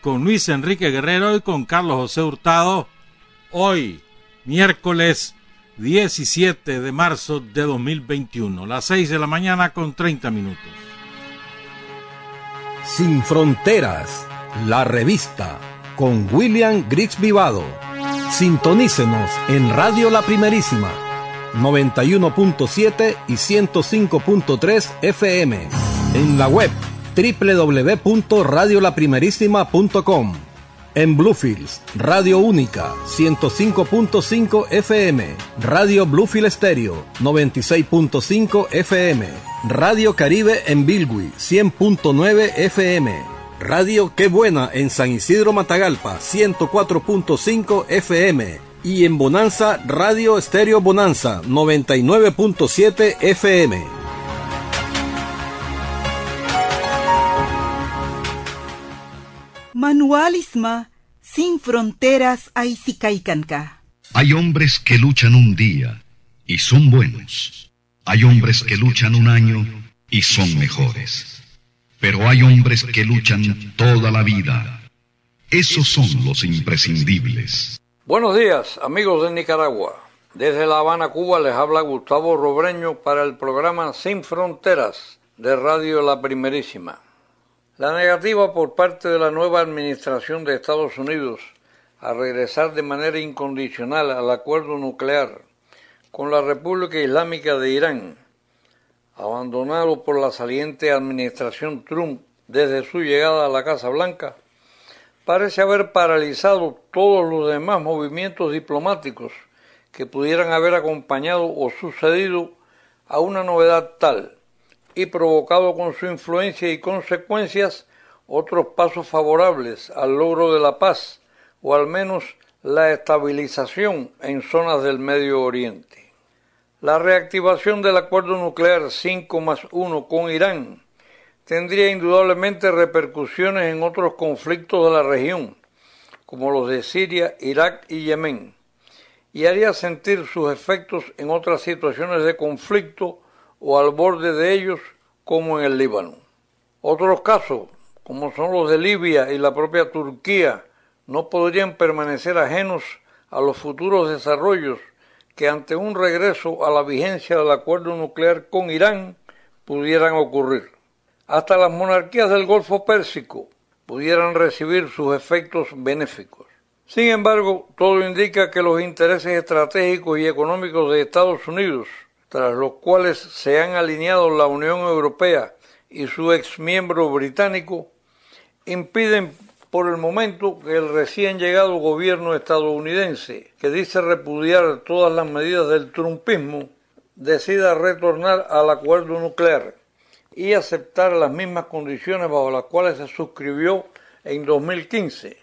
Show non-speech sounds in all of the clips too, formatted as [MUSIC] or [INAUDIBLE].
Con Luis Enrique Guerrero y con Carlos José Hurtado. Hoy, miércoles 17 de marzo de 2021, las 6 de la mañana con 30 minutos. Sin Fronteras, la revista, con William Griggs Vivado. Sintonícenos en Radio La Primerísima 91.7 y 105.3 FM. En la web www.radiolaprimerísima.com. En Bluefields, Radio Única 105.5 FM, Radio Bluefield Stereo 96.5 FM, Radio Caribe en Bilwi 100.9 FM, Radio Qué Buena en San Isidro Matagalpa 104.5 FM y en Bonanza Radio Estéreo Bonanza 99.7 FM. Manualisma sin fronteras Aizicaicanca. Hay hombres que luchan un día y son buenos. Hay hombres que luchan un año y son mejores. Pero hay hombres que luchan toda la vida. Esos son los imprescindibles. Buenos días, amigos de Nicaragua. Desde La Habana, Cuba, les habla Gustavo Robreño para el programa Sin Fronteras de Radio La Primerísima. La negativa por parte de la nueva administración de Estados Unidos a regresar de manera incondicional al acuerdo nuclear con la República Islámica de Irán, abandonado por la saliente administración Trump desde su llegada a la Casa Blanca, parece haber paralizado todos los demás movimientos diplomáticos que pudieran haber acompañado o sucedido a una novedad tal y provocado con su influencia y consecuencias otros pasos favorables al logro de la paz o al menos la estabilización en zonas del Medio Oriente. La reactivación del acuerdo nuclear 5 más 1 con Irán tendría indudablemente repercusiones en otros conflictos de la región, como los de Siria, Irak y Yemen, y haría sentir sus efectos en otras situaciones de conflicto o al borde de ellos, como en el Líbano. Otros casos, como son los de Libia y la propia Turquía, no podrían permanecer ajenos a los futuros desarrollos que ante un regreso a la vigencia del acuerdo nuclear con Irán pudieran ocurrir. Hasta las monarquías del Golfo Pérsico pudieran recibir sus efectos benéficos. Sin embargo, todo indica que los intereses estratégicos y económicos de Estados Unidos, tras los cuales se han alineado la Unión Europea y su ex miembro británico, impiden por el momento que el recién llegado gobierno estadounidense, que dice repudiar todas las medidas del trumpismo, decida retornar al acuerdo nuclear y aceptar las mismas condiciones bajo las cuales se suscribió en 2015,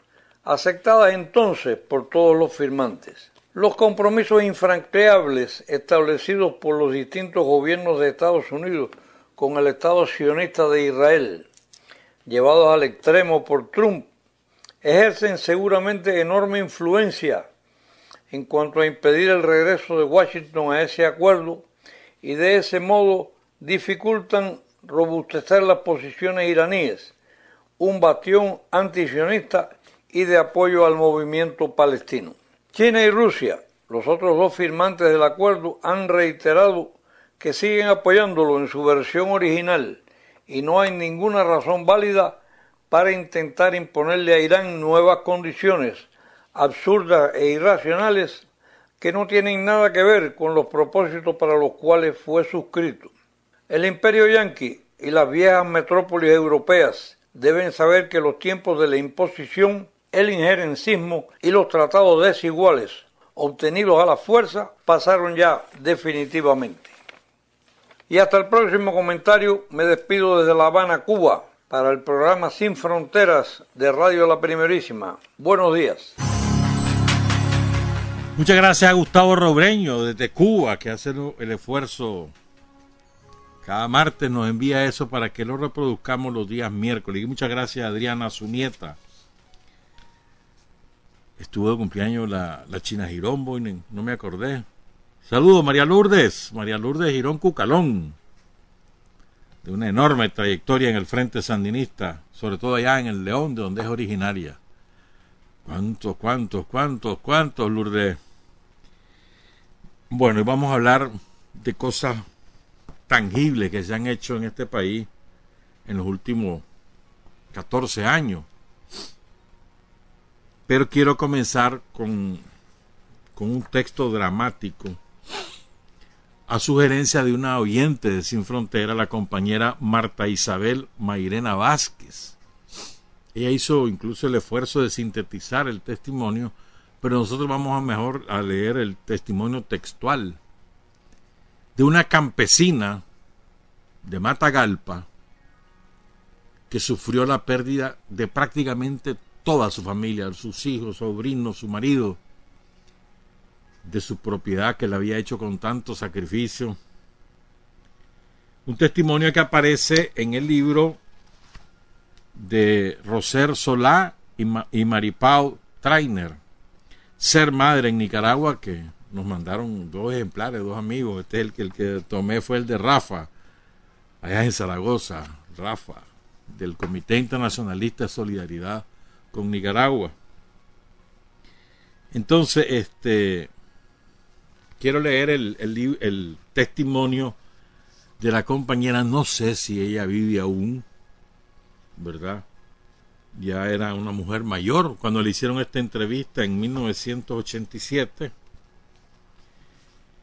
aceptadas entonces por todos los firmantes. Los compromisos infranqueables establecidos por los distintos gobiernos de Estados Unidos con el Estado sionista de Israel, llevados al extremo por Trump, ejercen seguramente enorme influencia en cuanto a impedir el regreso de Washington a ese acuerdo y de ese modo dificultan robustecer las posiciones iraníes, un bastión antisionista y de apoyo al movimiento palestino. China y Rusia, los otros dos firmantes del acuerdo, han reiterado que siguen apoyándolo en su versión original y no hay ninguna razón válida para intentar imponerle a Irán nuevas condiciones absurdas e irracionales que no tienen nada que ver con los propósitos para los cuales fue suscrito. El imperio yanqui y las viejas metrópolis europeas deben saber que los tiempos de la imposición, el injerencismo y los tratados desiguales obtenidos a la fuerza pasaron ya definitivamente. Y hasta el próximo comentario me despido desde La Habana, Cuba, para el programa Sin Fronteras de Radio La Primerísima. Buenos días. Muchas gracias a Gustavo Robreño desde Cuba que hace el esfuerzo. Cada martes nos envía eso para que lo reproduzcamos los días miércoles. Y muchas gracias a Adriana, su nieta. Estuvo de cumpleaños la, la China Girombo y no me acordé. Saludos, María Lourdes. María Lourdes Girón Cucalón. De una enorme trayectoria en el Frente Sandinista, sobre todo allá en el León, de donde es originaria. ¿Cuántos, cuántos, cuántos, cuántos, Lourdes? Bueno, y vamos a hablar de cosas tangibles que se han hecho en este país en los últimos 14 años. Pero quiero comenzar con, con un texto dramático a sugerencia de una oyente de Sin Frontera, la compañera Marta Isabel Mairena Vázquez. Ella hizo incluso el esfuerzo de sintetizar el testimonio pero nosotros vamos a mejor a leer el testimonio textual de una campesina de Matagalpa que sufrió la pérdida de prácticamente toda su familia, sus hijos, sobrinos, su marido, de su propiedad que le había hecho con tanto sacrificio. Un testimonio que aparece en el libro de Roser Solá y, Maripau Trainer ser madre en Nicaragua, que nos mandaron dos ejemplares, dos amigos. Este el que, el que tomé fue el de Rafa, allá en Zaragoza, Rafa, del Comité Internacionalista de Solidaridad con Nicaragua. Entonces, este quiero leer el, el, el testimonio de la compañera, no sé si ella vive aún, ¿verdad? ya era una mujer mayor cuando le hicieron esta entrevista en 1987.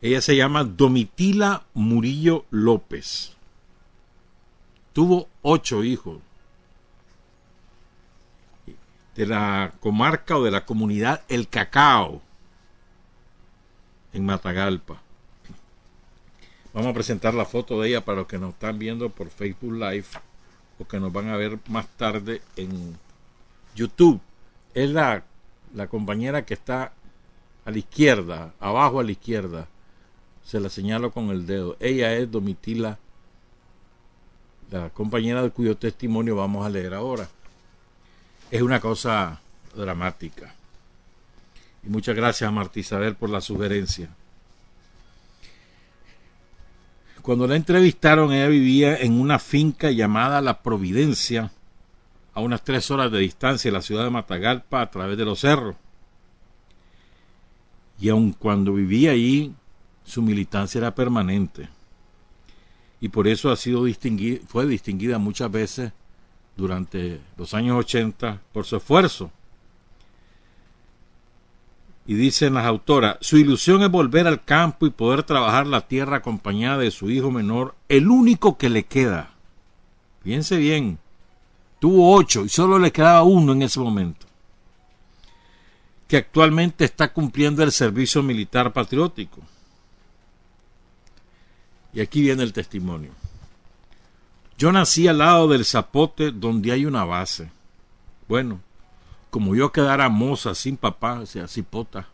Ella se llama Domitila Murillo López. Tuvo ocho hijos de la comarca o de la comunidad El Cacao en Matagalpa. Vamos a presentar la foto de ella para los que nos están viendo por Facebook Live o que nos van a ver más tarde en YouTube. Es la, la compañera que está a la izquierda, abajo a la izquierda. Se la señalo con el dedo. Ella es Domitila, la compañera de cuyo testimonio vamos a leer ahora. Es una cosa dramática. Y muchas gracias a Martí Isabel por la sugerencia. Cuando la entrevistaron, ella vivía en una finca llamada La Providencia, a unas tres horas de distancia de la ciudad de Matagalpa a través de los cerros. Y aun cuando vivía allí, su militancia era permanente. Y por eso ha sido distinguida, fue distinguida muchas veces durante los años 80 por su esfuerzo. Y dicen las autoras, su ilusión es volver al campo y poder trabajar la tierra acompañada de su hijo menor, el único que le queda. Piense bien, Tuvo ocho y solo le quedaba uno en ese momento, que actualmente está cumpliendo el servicio militar patriótico. Y aquí viene el testimonio. Yo nací al lado del zapote donde hay una base. Bueno, como yo quedara moza sin papá, o sea, cipota,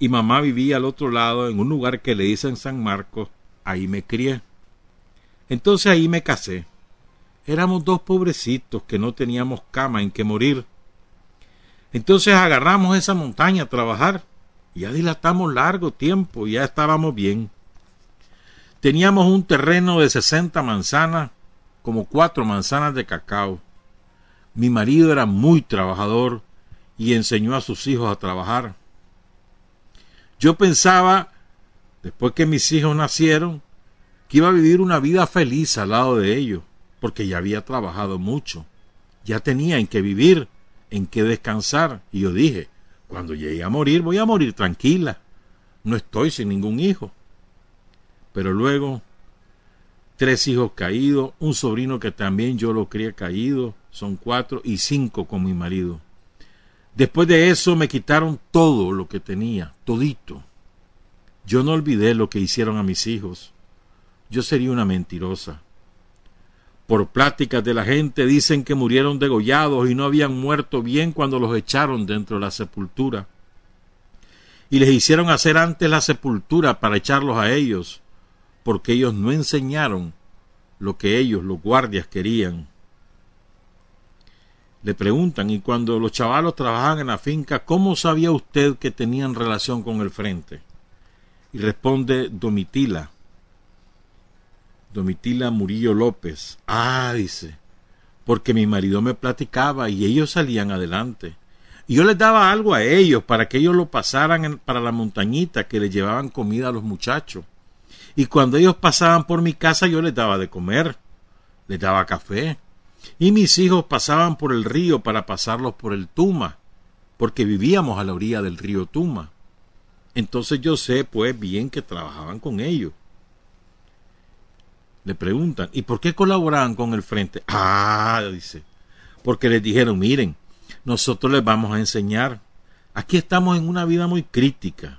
y mamá vivía al otro lado en un lugar que le dicen San Marcos, ahí me crié. Entonces ahí me casé. Éramos dos pobrecitos que no teníamos cama en que morir. Entonces agarramos esa montaña a trabajar. Ya dilatamos largo tiempo y ya estábamos bien. Teníamos un terreno de sesenta manzanas, como cuatro manzanas de cacao. Mi marido era muy trabajador y enseñó a sus hijos a trabajar. Yo pensaba, después que mis hijos nacieron, que iba a vivir una vida feliz al lado de ellos porque ya había trabajado mucho, ya tenía en qué vivir, en qué descansar, y yo dije, cuando llegue a morir voy a morir tranquila, no estoy sin ningún hijo. Pero luego, tres hijos caídos, un sobrino que también yo lo crié caído, son cuatro, y cinco con mi marido. Después de eso me quitaron todo lo que tenía, todito. Yo no olvidé lo que hicieron a mis hijos. Yo sería una mentirosa. Por pláticas de la gente dicen que murieron degollados y no habían muerto bien cuando los echaron dentro de la sepultura. Y les hicieron hacer antes la sepultura para echarlos a ellos, porque ellos no enseñaron lo que ellos, los guardias, querían. Le preguntan, y cuando los chavalos trabajaban en la finca, ¿cómo sabía usted que tenían relación con el frente? Y responde Domitila. Domitila Murillo López. Ah, dice, porque mi marido me platicaba y ellos salían adelante. Y yo les daba algo a ellos para que ellos lo pasaran para la montañita, que les llevaban comida a los muchachos. Y cuando ellos pasaban por mi casa yo les daba de comer, les daba café. Y mis hijos pasaban por el río para pasarlos por el Tuma, porque vivíamos a la orilla del río Tuma. Entonces yo sé pues bien que trabajaban con ellos. Le preguntan, ¿y por qué colaboraban con el frente? Ah, dice, porque les dijeron, miren, nosotros les vamos a enseñar. Aquí estamos en una vida muy crítica.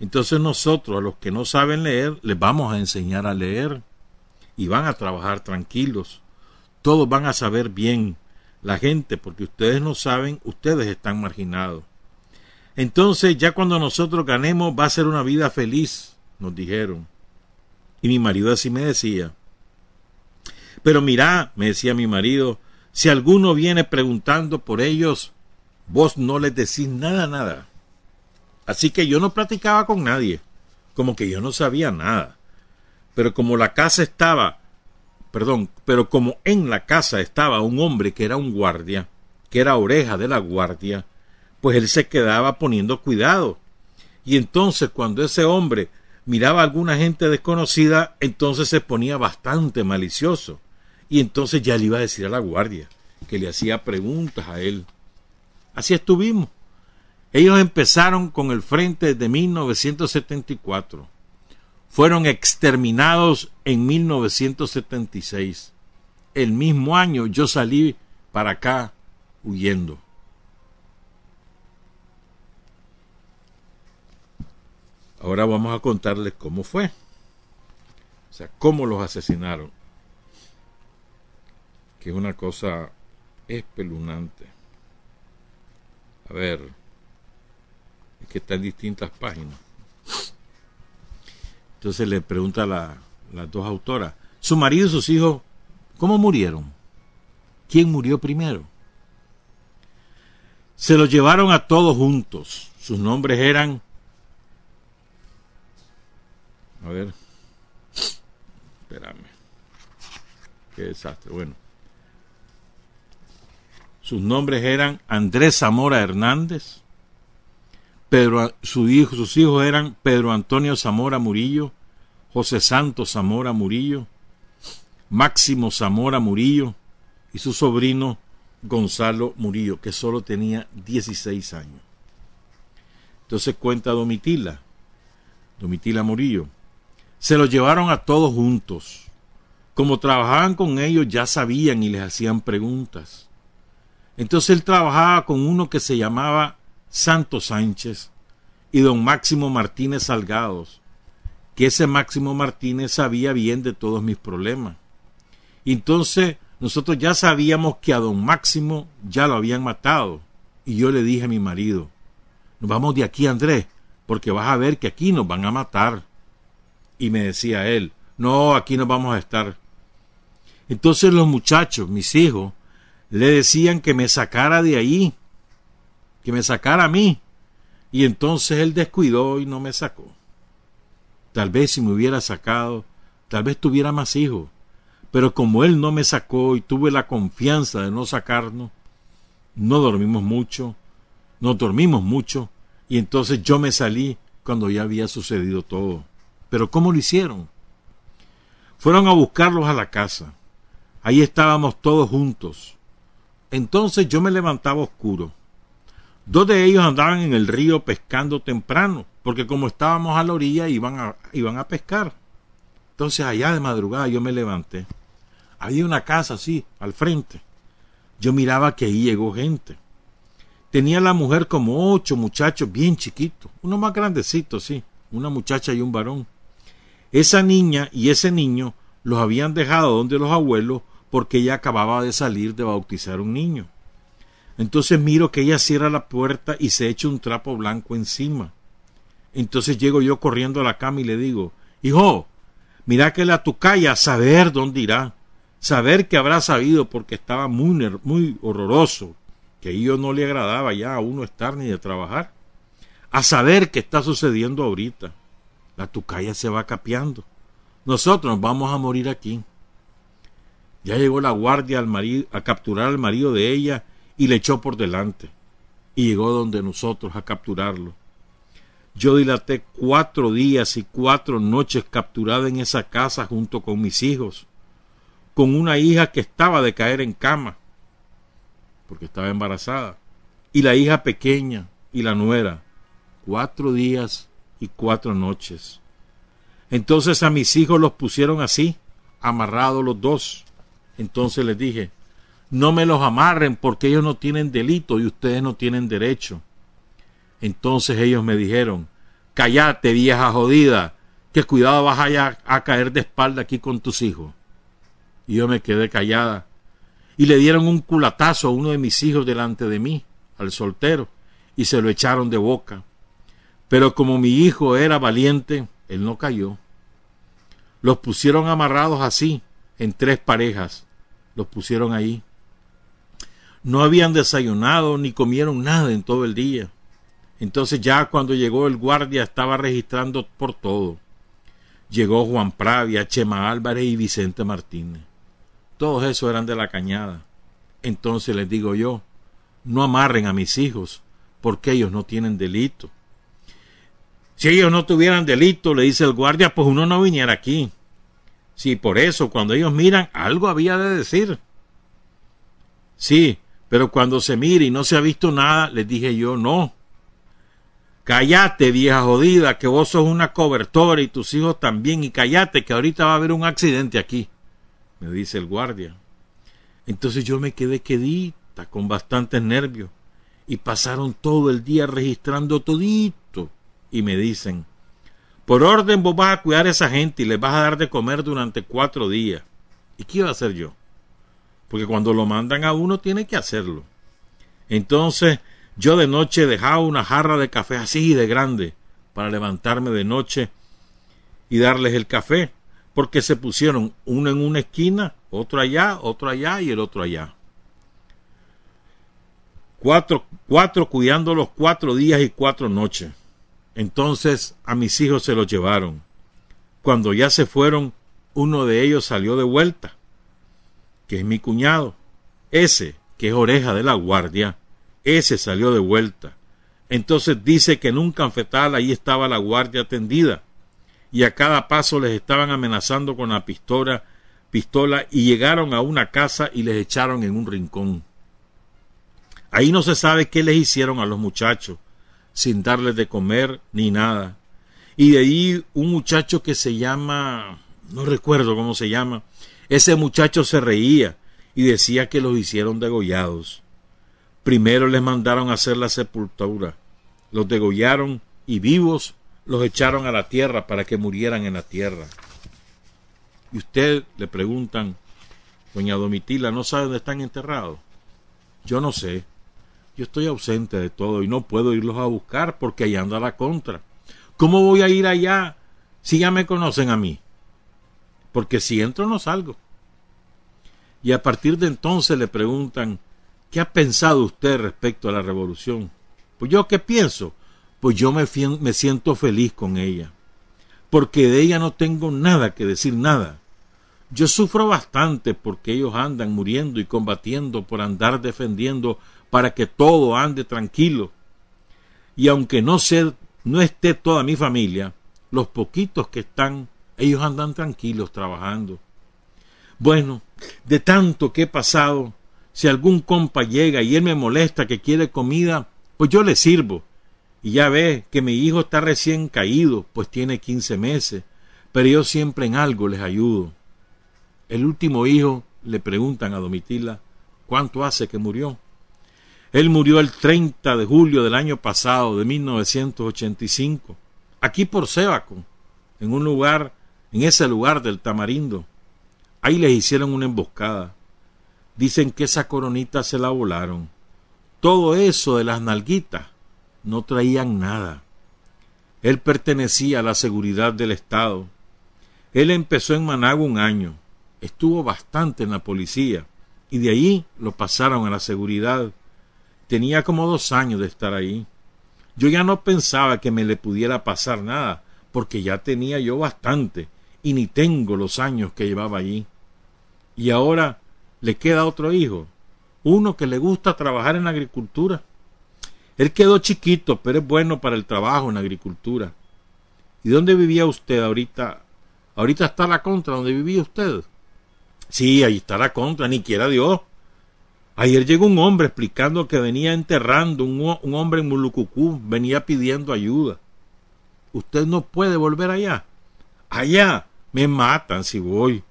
Entonces nosotros, a los que no saben leer, les vamos a enseñar a leer. Y van a trabajar tranquilos. Todos van a saber bien. La gente, porque ustedes no saben, ustedes están marginados. Entonces ya cuando nosotros ganemos va a ser una vida feliz, nos dijeron. Y mi marido así me decía. Pero mira, me decía mi marido, si alguno viene preguntando por ellos, vos no les decís nada, nada. Así que yo no platicaba con nadie, como que yo no sabía nada. Pero como la casa estaba, perdón, pero como en la casa estaba un hombre que era un guardia, que era oreja de la guardia, pues él se quedaba poniendo cuidado. Y entonces cuando ese hombre miraba a alguna gente desconocida, entonces se ponía bastante malicioso. Y entonces ya le iba a decir a la guardia, que le hacía preguntas a él. Así estuvimos. Ellos empezaron con el frente de 1974. Fueron exterminados en 1976. El mismo año yo salí para acá huyendo. Ahora vamos a contarles cómo fue. O sea, cómo los asesinaron. Que es una cosa espeluznante. A ver, que está en distintas páginas. Entonces le pregunta a la, las dos autoras, su marido y sus hijos, ¿cómo murieron? ¿Quién murió primero? Se los llevaron a todos juntos. Sus nombres eran a ver. Espérame. Qué desastre. Bueno. Sus nombres eran Andrés Zamora Hernández. Su hijo, sus hijos eran Pedro Antonio Zamora Murillo, José Santos Zamora Murillo, Máximo Zamora Murillo y su sobrino Gonzalo Murillo, que solo tenía 16 años. Entonces cuenta Domitila, Domitila Murillo. Se los llevaron a todos juntos. Como trabajaban con ellos ya sabían y les hacían preguntas. Entonces él trabajaba con uno que se llamaba Santo Sánchez y don Máximo Martínez Salgados, que ese Máximo Martínez sabía bien de todos mis problemas. Entonces nosotros ya sabíamos que a don Máximo ya lo habían matado. Y yo le dije a mi marido, nos vamos de aquí, Andrés, porque vas a ver que aquí nos van a matar. Y me decía él, no, aquí no vamos a estar. Entonces los muchachos, mis hijos, le decían que me sacara de ahí, que me sacara a mí. Y entonces él descuidó y no me sacó. Tal vez si me hubiera sacado, tal vez tuviera más hijos. Pero como él no me sacó y tuve la confianza de no sacarnos, no dormimos mucho, no dormimos mucho, y entonces yo me salí cuando ya había sucedido todo. Pero ¿cómo lo hicieron? Fueron a buscarlos a la casa. Ahí estábamos todos juntos. Entonces yo me levantaba oscuro. Dos de ellos andaban en el río pescando temprano porque como estábamos a la orilla iban a, iban a pescar. Entonces allá de madrugada yo me levanté. Había una casa así, al frente. Yo miraba que ahí llegó gente. Tenía la mujer como ocho muchachos bien chiquitos, uno más grandecito, sí, una muchacha y un varón. Esa niña y ese niño los habían dejado donde los abuelos porque ella acababa de salir de bautizar un niño. Entonces miro que ella cierra la puerta y se echa un trapo blanco encima. Entonces llego yo corriendo a la cama y le digo, Hijo, mira que la tucaya saber dónde irá, saber que habrá sabido porque estaba muy, muy horroroso, que a ellos no le agradaba ya a uno estar ni de trabajar, a saber qué está sucediendo ahorita. La tucaya se va capeando. Nosotros nos vamos a morir aquí. Ya llegó la guardia al marido, a capturar al marido de ella y le echó por delante. Y llegó donde nosotros a capturarlo. Yo dilaté cuatro días y cuatro noches capturada en esa casa junto con mis hijos, con una hija que estaba de caer en cama, porque estaba embarazada, y la hija pequeña y la nuera, cuatro días y cuatro noches. Entonces a mis hijos los pusieron así, amarrados los dos. Entonces les dije, no me los amarren porque ellos no tienen delito y ustedes no tienen derecho. Entonces ellos me dijeron, cállate vieja jodida, que cuidado vas a, a caer de espalda aquí con tus hijos. Y yo me quedé callada. Y le dieron un culatazo a uno de mis hijos delante de mí, al soltero, y se lo echaron de boca. Pero como mi hijo era valiente, él no cayó. Los pusieron amarrados así, en tres parejas. Los pusieron ahí. No habían desayunado ni comieron nada en todo el día. Entonces ya cuando llegó el guardia estaba registrando por todo. Llegó Juan Pravia, Chema Álvarez y Vicente Martínez. Todos esos eran de la cañada. Entonces les digo yo, no amarren a mis hijos, porque ellos no tienen delito. Si ellos no tuvieran delito, le dice el guardia, pues uno no viniera aquí. Sí, por eso, cuando ellos miran, algo había de decir. Sí, pero cuando se mire y no se ha visto nada, les dije yo, no, Cállate, vieja jodida, que vos sos una cobertora y tus hijos también, y cállate, que ahorita va a haber un accidente aquí, me dice el guardia. Entonces yo me quedé quedita, con bastantes nervios, y pasaron todo el día registrando todito, y me dicen, por orden vos vas a cuidar a esa gente y les vas a dar de comer durante cuatro días. ¿Y qué iba a hacer yo? Porque cuando lo mandan a uno tiene que hacerlo. Entonces yo de noche dejaba una jarra de café así de grande para levantarme de noche y darles el café, porque se pusieron uno en una esquina, otro allá, otro allá y el otro allá. Cuatro, cuatro cuidando los cuatro días y cuatro noches. Entonces a mis hijos se los llevaron. Cuando ya se fueron, uno de ellos salió de vuelta, que es mi cuñado. Ese, que es oreja de la guardia, ese salió de vuelta. Entonces dice que en un cafetal ahí estaba la guardia tendida y a cada paso les estaban amenazando con la pistola, pistola y llegaron a una casa y les echaron en un rincón. Ahí no se sabe qué les hicieron a los muchachos, sin darles de comer ni nada. Y de ahí un muchacho que se llama, no recuerdo cómo se llama, ese muchacho se reía y decía que los hicieron degollados. Primero les mandaron a hacer la sepultura, los degollaron y vivos los echaron a la tierra para que murieran en la tierra. Y usted le preguntan, doña Domitila, ¿no sabe dónde están enterrados? Yo no sé. Yo estoy ausente de todo y no puedo irlos a buscar porque allá anda la contra. ¿Cómo voy a ir allá si ya me conocen a mí? Porque si entro no salgo. Y a partir de entonces le preguntan, ¿Qué ha pensado usted respecto a la revolución? Pues yo qué pienso? Pues yo me, me siento feliz con ella, porque de ella no tengo nada que decir nada. Yo sufro bastante porque ellos andan muriendo y combatiendo por andar defendiendo para que todo ande tranquilo. Y aunque no, sé, no esté toda mi familia, los poquitos que están, ellos andan tranquilos trabajando. Bueno, de tanto que he pasado, si algún compa llega y él me molesta que quiere comida, pues yo le sirvo. Y ya ve que mi hijo está recién caído, pues tiene 15 meses, pero yo siempre en algo les ayudo. El último hijo le preguntan a Domitila, ¿cuánto hace que murió? Él murió el 30 de julio del año pasado, de 1985, aquí por Sébaco, en un lugar, en ese lugar del Tamarindo. Ahí les hicieron una emboscada. Dicen que esa coronita se la volaron. Todo eso de las nalguitas no traían nada. Él pertenecía a la seguridad del Estado. Él empezó en Managua un año, estuvo bastante en la policía y de ahí lo pasaron a la seguridad. Tenía como dos años de estar ahí. Yo ya no pensaba que me le pudiera pasar nada, porque ya tenía yo bastante y ni tengo los años que llevaba allí. Y ahora le queda otro hijo, uno que le gusta trabajar en agricultura. Él quedó chiquito, pero es bueno para el trabajo en la agricultura. ¿Y dónde vivía usted ahorita? Ahorita está la contra, ¿dónde vivía usted? Sí, ahí está la contra, ni quiera Dios. Ayer llegó un hombre explicando que venía enterrando, un, un hombre en Mulucucú, venía pidiendo ayuda. Usted no puede volver allá. Allá me matan si voy.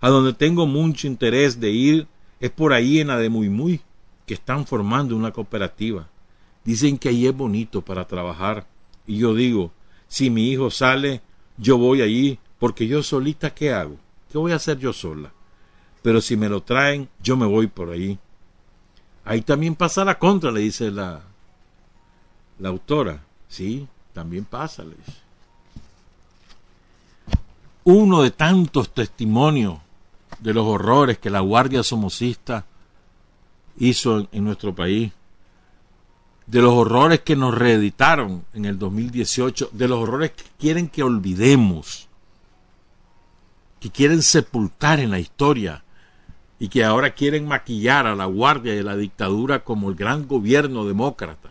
A donde tengo mucho interés de ir es por ahí en la de Muy Muy, que están formando una cooperativa. Dicen que ahí es bonito para trabajar. Y yo digo, si mi hijo sale, yo voy allí, porque yo solita, ¿qué hago? ¿Qué voy a hacer yo sola? Pero si me lo traen, yo me voy por ahí. Ahí también pasa la contra, le dice la, la autora. Sí, también pasa, le dice. Uno de tantos testimonios de los horrores que la Guardia Somocista hizo en, nuestro país, de los horrores que nos reeditaron en el 2018, de los horrores que quieren que olvidemos, que quieren sepultar en la historia y que ahora quieren maquillar a la Guardia y a la dictadura como el gran gobierno demócrata.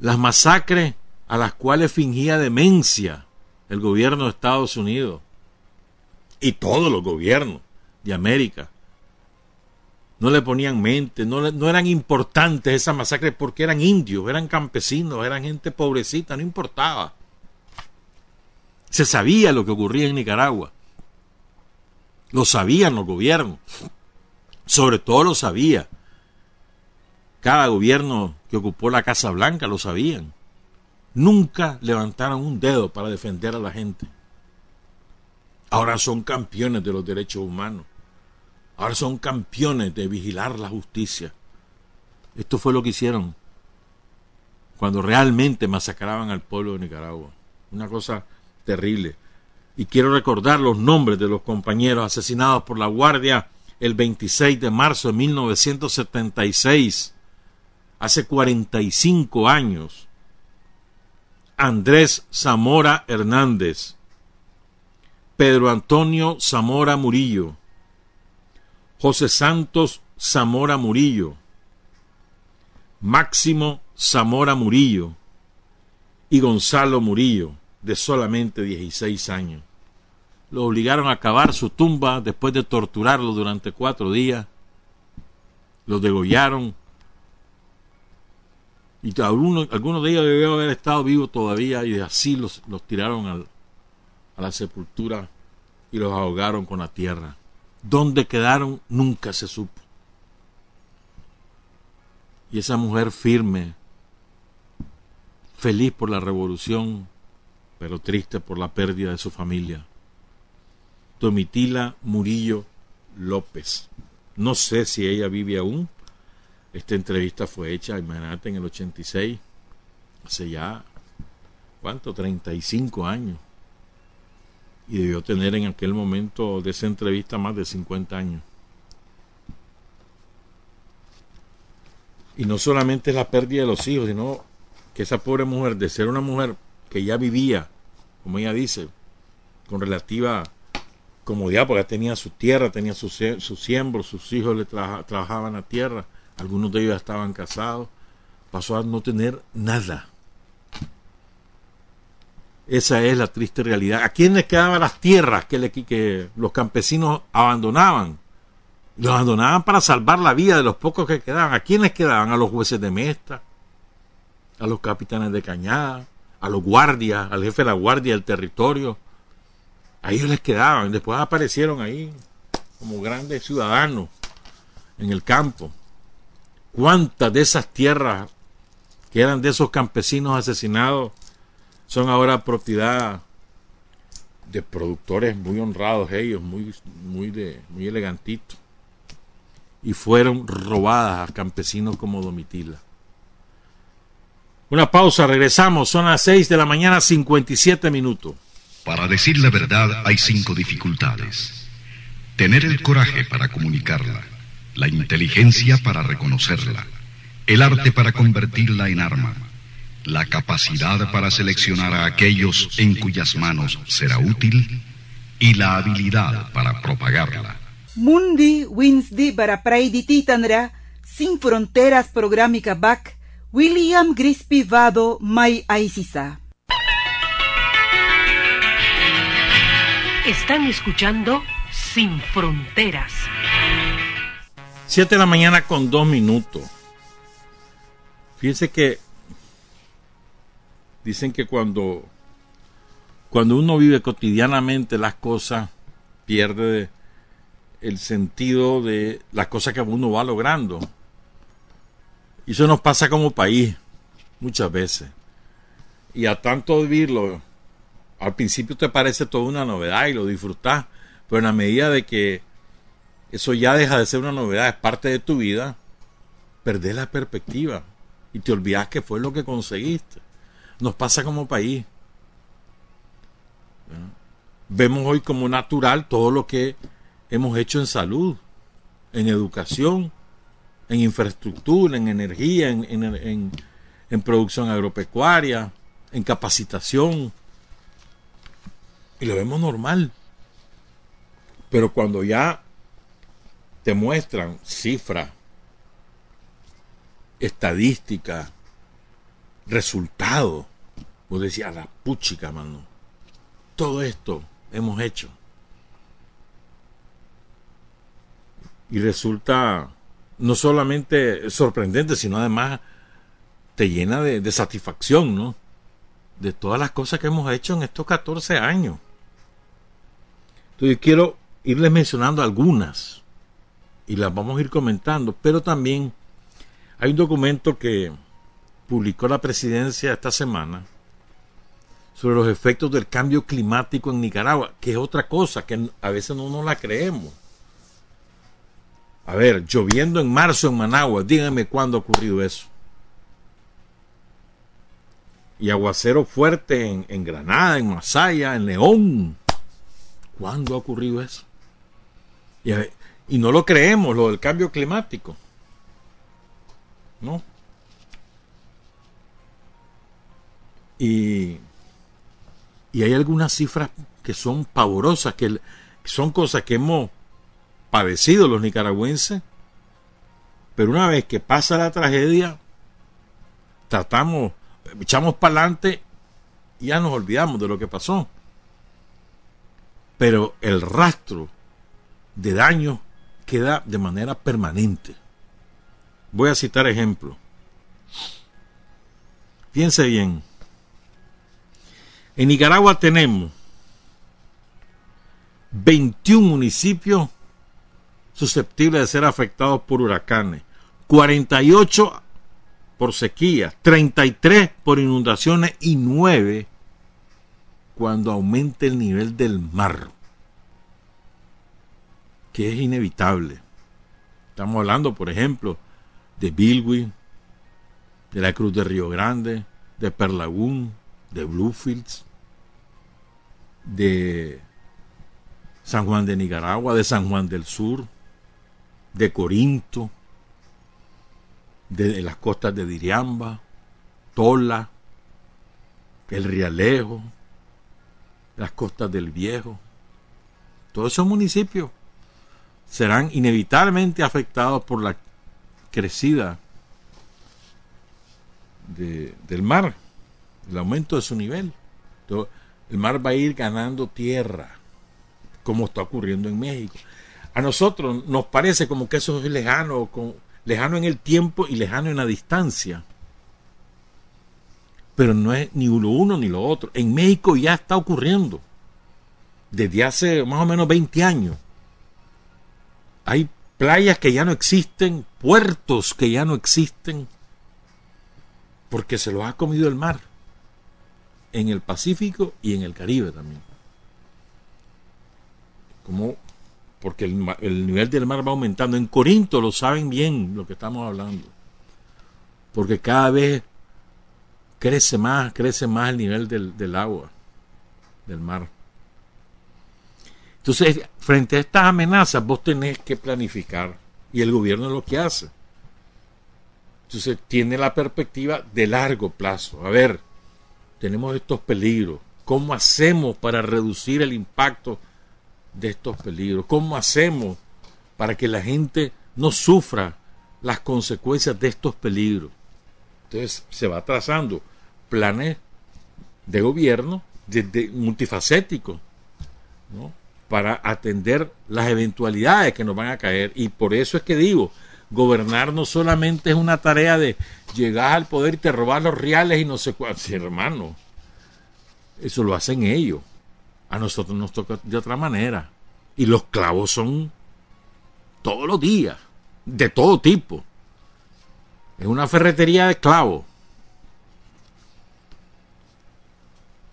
Las masacres a las cuales fingía demencia el gobierno de Estados Unidos y todos los gobiernos de América. No le ponían mente, no, eran importantes esas masacres porque eran indios, eran campesinos, eran gente pobrecita, no importaba. Se sabía lo que ocurría en Nicaragua. Lo sabían los gobiernos. Sobre todo lo sabía. Cada gobierno que ocupó la Casa Blanca lo sabían. Nunca levantaron un dedo para defender a la gente. Ahora son campeones de los derechos humanos. Ahora son campeones de vigilar la justicia. Esto fue lo que hicieron cuando realmente masacraban al pueblo de Nicaragua. Una cosa terrible. Y quiero recordar los nombres de los compañeros asesinados por la Guardia el 26 de marzo de 1976, hace 45 años. Andrés Zamora Hernández, Pedro Antonio Zamora Murillo, José Santos Zamora Murillo, Máximo Zamora Murillo y Gonzalo Murillo, de solamente 16 años. Lo obligaron a cavar su tumba después de torturarlo durante cuatro días. Lo degollaron. Y algunos, algunos de ellos debieron haber estado vivos todavía y así los, los tiraron al, a la sepultura y los ahogaron con la tierra. ¿Dónde quedaron? Nunca se supo. Y esa mujer firme, feliz por la revolución, pero triste por la pérdida de su familia. Domitila Murillo López. No sé si ella vive aún. Esta entrevista fue hecha, imagínate, en el 86, hace ya, ¿cuánto? 35 años y debió tener en aquel momento de esa entrevista más de 50 años. Y no solamente la pérdida de los hijos, sino que esa pobre mujer, de ser una mujer que ya vivía, como ella dice, con relativa comodidad, porque tenía su tierra, tenía sus su siembros, sus hijos le trabajaban a tierra, algunos de ellos estaban casados, pasó a no tener nada. Esa es la triste realidad. ¿A quién les quedaban las tierras que, los campesinos abandonaban? Los abandonaban para salvar la vida de los pocos que quedaban. ¿A quién les quedaban? A los jueces de Mesta, a los capitanes de cañada, a los guardias, al jefe de la guardia del territorio. A ellos les quedaban, después aparecieron ahí como grandes ciudadanos en el campo. ¿Cuántas de esas tierras que eran de esos campesinos asesinados son ahora propiedad de productores muy honrados ellos, muy, muy, de, muy elegantitos? Y fueron robadas a campesinos como Domitila. Una pausa, regresamos, son las 6 de la mañana 57 minutos. Para decir la verdad hay cinco dificultades. Tener el coraje para comunicarla, la inteligencia para reconocerla, el arte para convertirla en arma, la capacidad para seleccionar a aquellos en cuyas manos será útil y la habilidad para propagarla. Mundi Winsdi para Praidititanra, Sin Fronteras Programica Back, William Grisby Vado Mai Aisisa. Están escuchando Sin Fronteras. Siete de la mañana con dos minutos. Fíjense que dicen que cuando, cuando uno vive cotidianamente las cosas, pierde el sentido de las cosas que uno va logrando. Y eso nos pasa como país muchas veces. Y a tanto vivirlo, al principio te parece toda una novedad y lo disfrutas, pero en la medida de que eso ya deja de ser una novedad, es parte de tu vida, perdés la perspectiva y te olvidas que fue lo que conseguiste. Nos pasa como país. Vemos hoy como natural todo lo que hemos hecho en salud, en educación, en infraestructura, en energía, en, producción agropecuaria, en capacitación. Y lo vemos normal. Pero cuando ya te muestran cifras, estadísticas, resultados, vos decías, la puchica, mano. Todo esto hemos hecho. Y resulta no solamente sorprendente, sino además te llena de, satisfacción, ¿no? De todas las cosas que hemos hecho en estos 14 años. Entonces quiero irles mencionando algunas y las vamos a ir comentando, pero también hay un documento que publicó la presidencia esta semana sobre los efectos del cambio climático en Nicaragua, que es otra cosa que a veces no nos la creemos. A ver, lloviendo en marzo en Managua, díganme cuándo ha ocurrido eso. Y aguacero fuerte en, Granada, en Masaya, en León. ¿Cuándo ha ocurrido eso? Y, y no lo creemos, lo del cambio climático. ¿No? Y, y hay algunas cifras que son pavorosas, que son cosas que hemos padecido los nicaragüenses, pero una vez que pasa la tragedia, tratamos, echamos para adelante y ya nos olvidamos de lo que pasó. Pero el rastro de queda de manera permanente. Voy a citar ejemplos. Piense bien. En Nicaragua tenemos 21 municipios susceptibles de ser afectados por huracanes, 48 por sequía, 33 por inundaciones y 9 cuando aumente el nivel del mar, que es inevitable. Estamos hablando, por ejemplo, de Bilwi, de la Cruz de Río Grande, de Perlagún, de Bluefields, de San Juan de Nicaragua, de San Juan del Sur, de Corinto, de, las costas de Diriamba, Tola, el Rialejo, las costas del Viejo. Todos esos municipios serán inevitablemente afectados por la crecida del mar, el aumento de su nivel. el mar va a ir ganando tierra, como está ocurriendo en México a nosotros nos parece como que eso es lejano, lejano en el tiempo y lejano en la distancia. Pero no es ni lo uno ni lo otro. En México ya está ocurriendo. Desde hace más o menos 20 años. Hay playas que ya no existen, puertos que ya no existen, porque se los ha comido el mar. En el Pacífico y en el Caribe también. Como porque el, el, nivel del mar va aumentando. En Corinto lo saben bien lo que estamos hablando. Porque cada vez crece más, crece más el nivel del agua, del mar. Entonces, frente a estas amenazas, vos tenés que planificar. Y el gobierno es lo que hace. Entonces, tiene la perspectiva de largo plazo. A ver, tenemos estos peligros. ¿Cómo hacemos para reducir el impacto de estos peligros? ¿Cómo hacemos para que la gente no sufra las consecuencias de estos peligros? Entonces se va trazando planes de gobierno de, multifacéticos ¿no? Para atender las eventualidades que nos van a caer. Y por eso es que digo, gobernar no solamente es una tarea de llegar al poder y te robar los reales y no sé cuántos, hermano. Eso lo hacen ellos. A nosotros nos toca de otra manera. Y los clavos son todos los días, de todo tipo. Es una ferretería de clavos.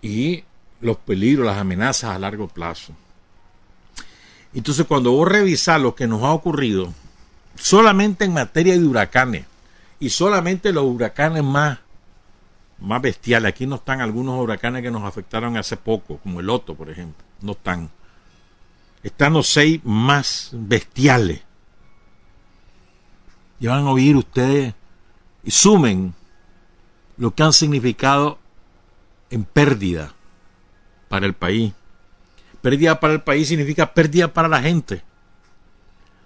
Y los peligros, las amenazas a largo plazo. Entonces, cuando vos revisás lo que nos ha ocurrido, solamente en materia de huracanes, y solamente los huracanes más más bestiales. Aquí no están algunos huracanes que nos afectaron hace poco, como el Otto, por ejemplo. No están. Están los seis más bestiales. Y van a oír ustedes y sumen lo que han significado en pérdida para el país. Pérdida para el país significa pérdida para la gente.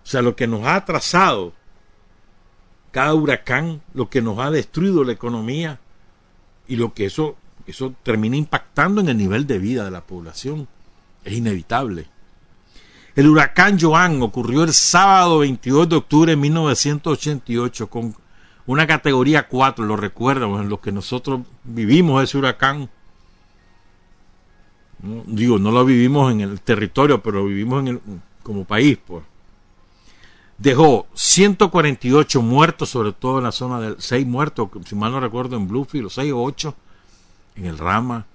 O sea, lo que nos ha atrasado cada huracán, lo que nos ha destruido la economía, y lo que eso, eso termina impactando en el nivel de vida de la población. Es inevitable. El huracán Joan ocurrió el sábado 22 de octubre de 1988 con una categoría 4, lo recuerdo, en lo que nosotros vivimos ese huracán. Digo, no lo vivimos en el territorio, pero vivimos en el, como país. Pues. Dejó 148 muertos, sobre todo en la zona del 6 muertos, si mal no recuerdo, en Bluefield, 6 o 8 en el Rama,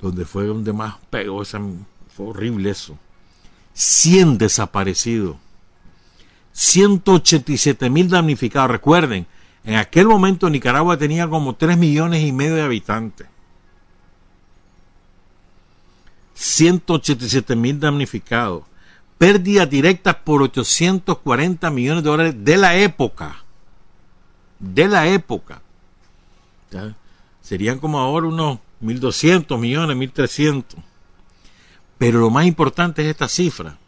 donde fue donde más pegó, esa, fue horrible eso. 100 desaparecidos, 187 mil damnificados. Recuerden, en aquel momento Nicaragua tenía como 3 millones y medio de habitantes. 187 mil damnificados pérdidas directas por 840 millones de dólares de la época. De la época. Serían como ahora unos 1.200 millones, 1.300. Pero lo más importante es esta cifra.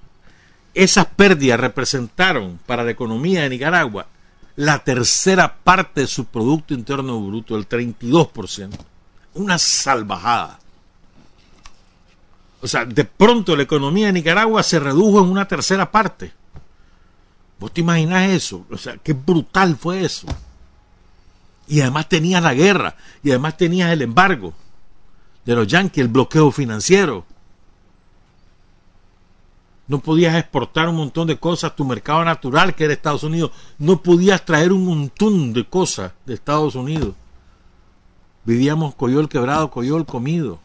Esas pérdidas representaron para la economía de Nicaragua la tercera parte de su Producto Interno Bruto, el 32%. Una salvajada. O sea, de pronto la economía de Nicaragua se redujo en una tercera parte. ¿Vos te imaginas eso? O sea, qué brutal fue eso. Y además tenías la guerra, y además tenías el embargo de los yanquis, el bloqueo financiero. No podías exportar un montón de cosas a tu mercado natural, que era Estados Unidos. No podías traer un montón de cosas de Estados Unidos. Vivíamos coyol quebrado, coyol comido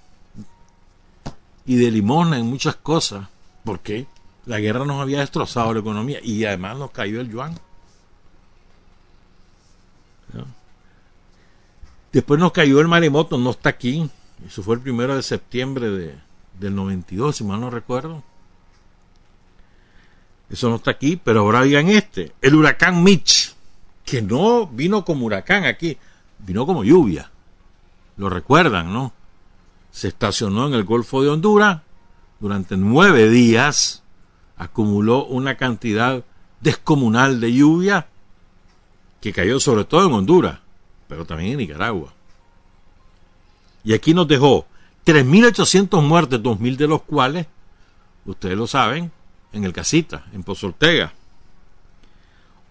y de limona en muchas cosas. porque La guerra nos había destrozado la economía y además nos cayó el yuan. Después nos cayó el maremoto, no está aquí. Eso fue el primero de septiembre de, del 92, si mal no recuerdo. Eso no está aquí, pero ahora digan este. El huracán Mitch, que no vino como huracán aquí, vino como lluvia. Lo recuerdan, ¿no? Se estacionó en el Golfo de Honduras durante nueve días, acumuló una cantidad descomunal de lluvia que cayó sobre todo en Honduras, pero también en Nicaragua. Y aquí nos dejó 3.800 muertes, 2.000 de los cuales, ustedes lo saben, en el Casita, en Pozo Ortega.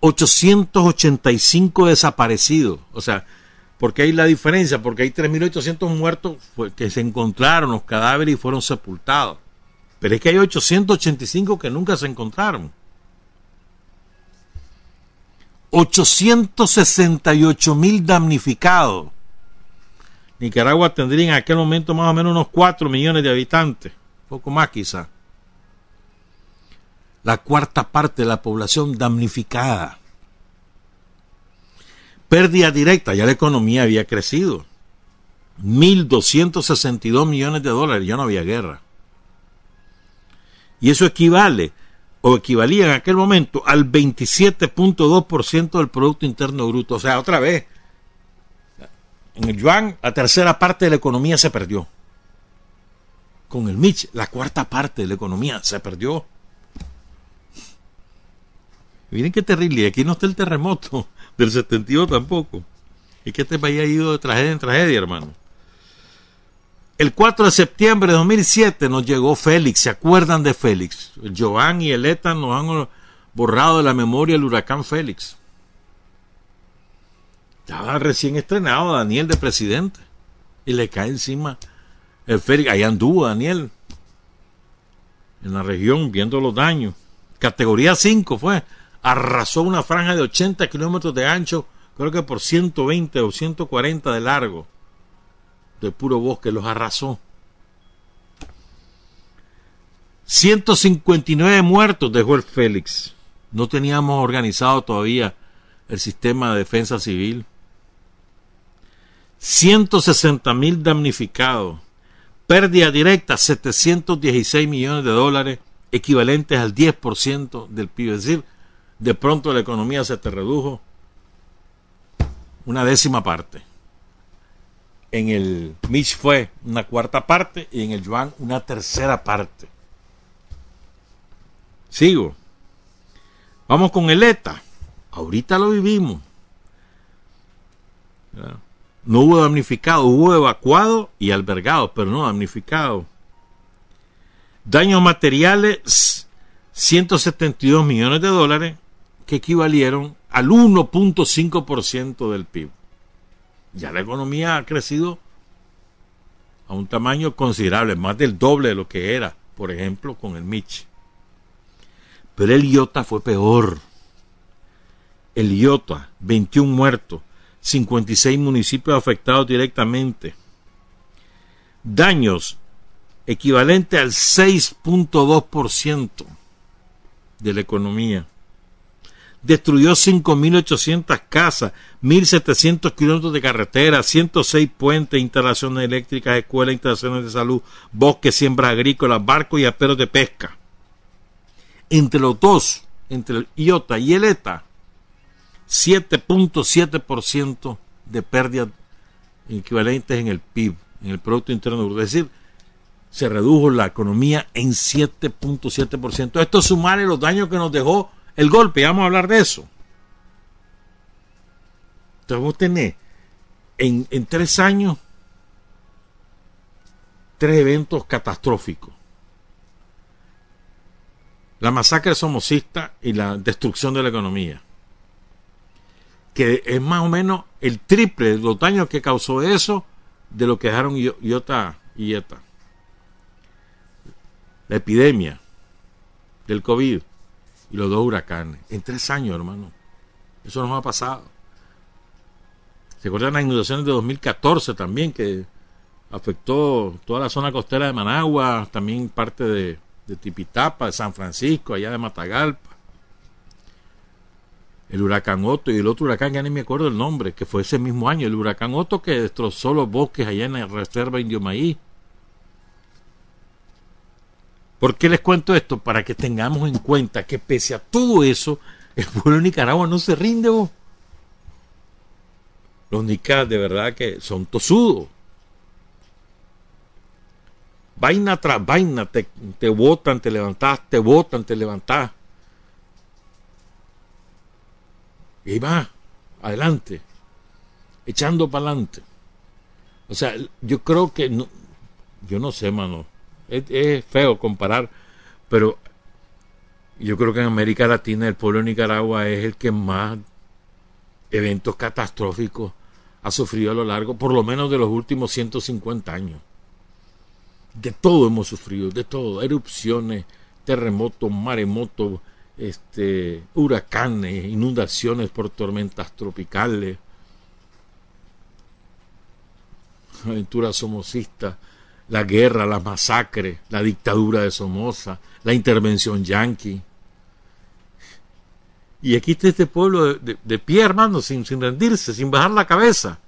885 desaparecidos, o sea, porque hay la diferencia, porque hay 3.800 muertos que se encontraron los cadáveres y fueron sepultados. Pero es que hay 885 que nunca se encontraron. 868 mil damnificados. Nicaragua tendría en aquel momento más o menos unos 4 millones de habitantes, poco más quizá. La cuarta parte de la población damnificada. Pérdida directa, ya la economía había crecido. 1.262 millones de dólares, ya no había guerra. Y eso equivale, o equivalía en aquel momento, al 27.2% del Producto Interno Bruto. O sea, otra vez, en el yuan, la tercera parte de la economía se perdió. Con el Mitch, la cuarta parte de la economía se perdió. Miren qué terrible, y aquí no está el terremoto [LAUGHS] del 72 tampoco. Y que este país ha ido de tragedia en tragedia, hermano. El 4 de septiembre de 2007 nos llegó Félix, ¿se acuerdan de Félix? Joan y el ETA nos han borrado de la memoria el huracán Félix. Estaba recién estrenado Daniel de presidente. Y le cae encima el Félix. Ahí anduvo Daniel. En la región viendo los daños. Categoría 5 fue. Arrasó una franja de 80 kilómetros de ancho. Creo que por 120 o 140 de largo. De puro bosque. Los arrasó. 159 muertos dejó el Félix. No teníamos organizado todavía el sistema de defensa civil. 160 mil damnificados, pérdida directa 716 millones de dólares, equivalentes al 10% del PIB. Es decir, de pronto la economía se te redujo una décima parte. En el Mitch fue una cuarta parte y en el Yuan una tercera parte. Sigo. Vamos con el ETA. Ahorita lo vivimos. No hubo damnificado, hubo evacuado y albergado, pero no damnificado. Daños materiales, 172 millones de dólares, que equivalieron al 1.5% del PIB. Ya la economía ha crecido a un tamaño considerable, más del doble de lo que era, por ejemplo, con el Mitch. Pero el IOTA fue peor. El IOTA, 21 muertos, 56 municipios afectados directamente. Daños equivalente al 6.2% de la economía. Destruyó 5.800 casas, 1.700 kilómetros de carretera, 106 puentes, instalaciones eléctricas, escuelas, instalaciones de salud, bosques, siembras agrícolas, barcos y aperos de pesca. Entre los dos, entre el IOTA y el ETA, 7.7% de pérdidas equivalentes en el PIB, en el Producto Interno Bruto. Es decir, se redujo la economía en 7.7%. Esto sumarle los daños que nos dejó el golpe, vamos a hablar de eso. Entonces vos tenés en, en tres años tres eventos catastróficos. La masacre somocista y la destrucción de la economía que es más o menos el triple de los daños que causó eso de lo que dejaron Iota y ETA. La epidemia del COVID y los dos huracanes. En tres años, hermano. Eso nos ha pasado. ¿Se acuerdan las inundaciones de 2014 también que afectó toda la zona costera de Managua, también parte de, de Tipitapa, de San Francisco, allá de Matagalpa? el huracán Otto y el otro huracán, ya ni me acuerdo el nombre, que fue ese mismo año, el huracán Otto que destrozó los bosques allá en la reserva Indio Maíz. ¿Por qué les cuento esto? Para que tengamos en cuenta que pese a todo eso, el pueblo de Nicaragua no se rinde. Vos. Los nicas de verdad que son tosudos. Vaina tras vaina, te, te botan, te levantás, te botan, te levantás. y va adelante, echando para adelante. O sea, yo creo que, no, yo no sé, mano, es, feo comparar, pero yo creo que en América Latina el pueblo de Nicaragua es el que más eventos catastróficos ha sufrido a lo largo, por lo menos de los últimos 150 años. De todo hemos sufrido, de todo, erupciones, terremotos, maremotos, este, huracanes, inundaciones por tormentas tropicales, aventuras somocistas, la guerra, la masacre, la dictadura de Somoza, la intervención yanqui. Y aquí está este pueblo de, pie, hermano, sin, sin rendirse, sin bajar la cabeza.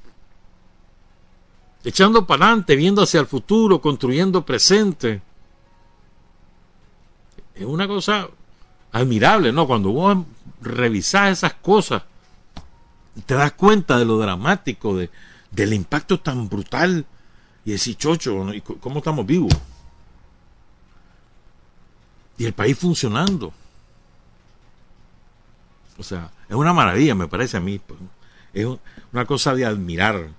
Echando para adelante, viendo hacia el futuro, construyendo presente. Es una cosa admirable, ¿no? Cuando vos revisás esas cosas, te das cuenta de lo dramático, de, del impacto tan brutal. Y decís, chocho, ¿cómo estamos vivos? Y el país funcionando. O sea, es una maravilla, me parece a mí. Pues. Es una cosa de admirar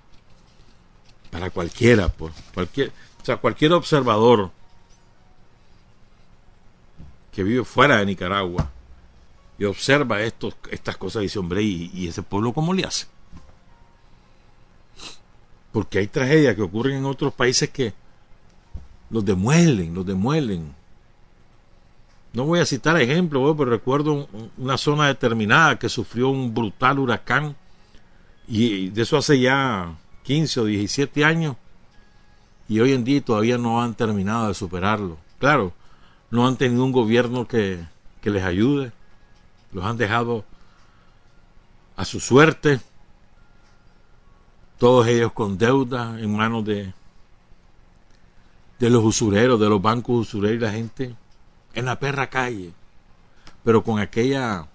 para cualquiera, pues. Cualquier, o sea, cualquier observador que vive fuera de Nicaragua y observa estos, estas cosas y dice, hombre, ¿y, ese pueblo cómo le hace? Porque hay tragedias que ocurren en otros países que los demuelen, los demuelen. No voy a citar ejemplos, pero recuerdo una zona determinada que sufrió un brutal huracán y de eso hace ya 15 o 17 años y hoy en día todavía no han terminado de superarlo. Claro, no han tenido un gobierno que, que les ayude, los han dejado a su suerte, todos ellos con deuda en manos de, de los usureros, de los bancos usureros y la gente en la perra calle, pero con aquella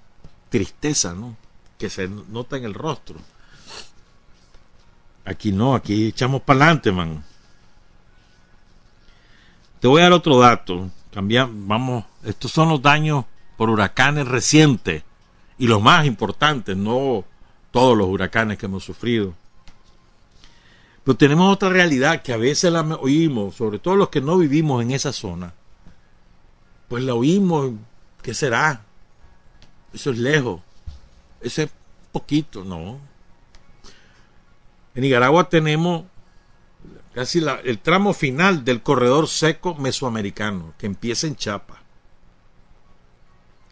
tristeza, ¿no? Que se nota en el rostro. Aquí no, aquí echamos para adelante, man. Te voy a dar otro dato. vamos, estos son los daños por huracanes recientes y los más importantes, no todos los huracanes que hemos sufrido. Pero tenemos otra realidad que a veces la oímos, sobre todo los que no vivimos en esa zona, pues la oímos, ¿qué será? Eso es lejos, eso es poquito, ¿no? En Nicaragua tenemos casi el tramo final del corredor seco mesoamericano, que empieza en Chapa.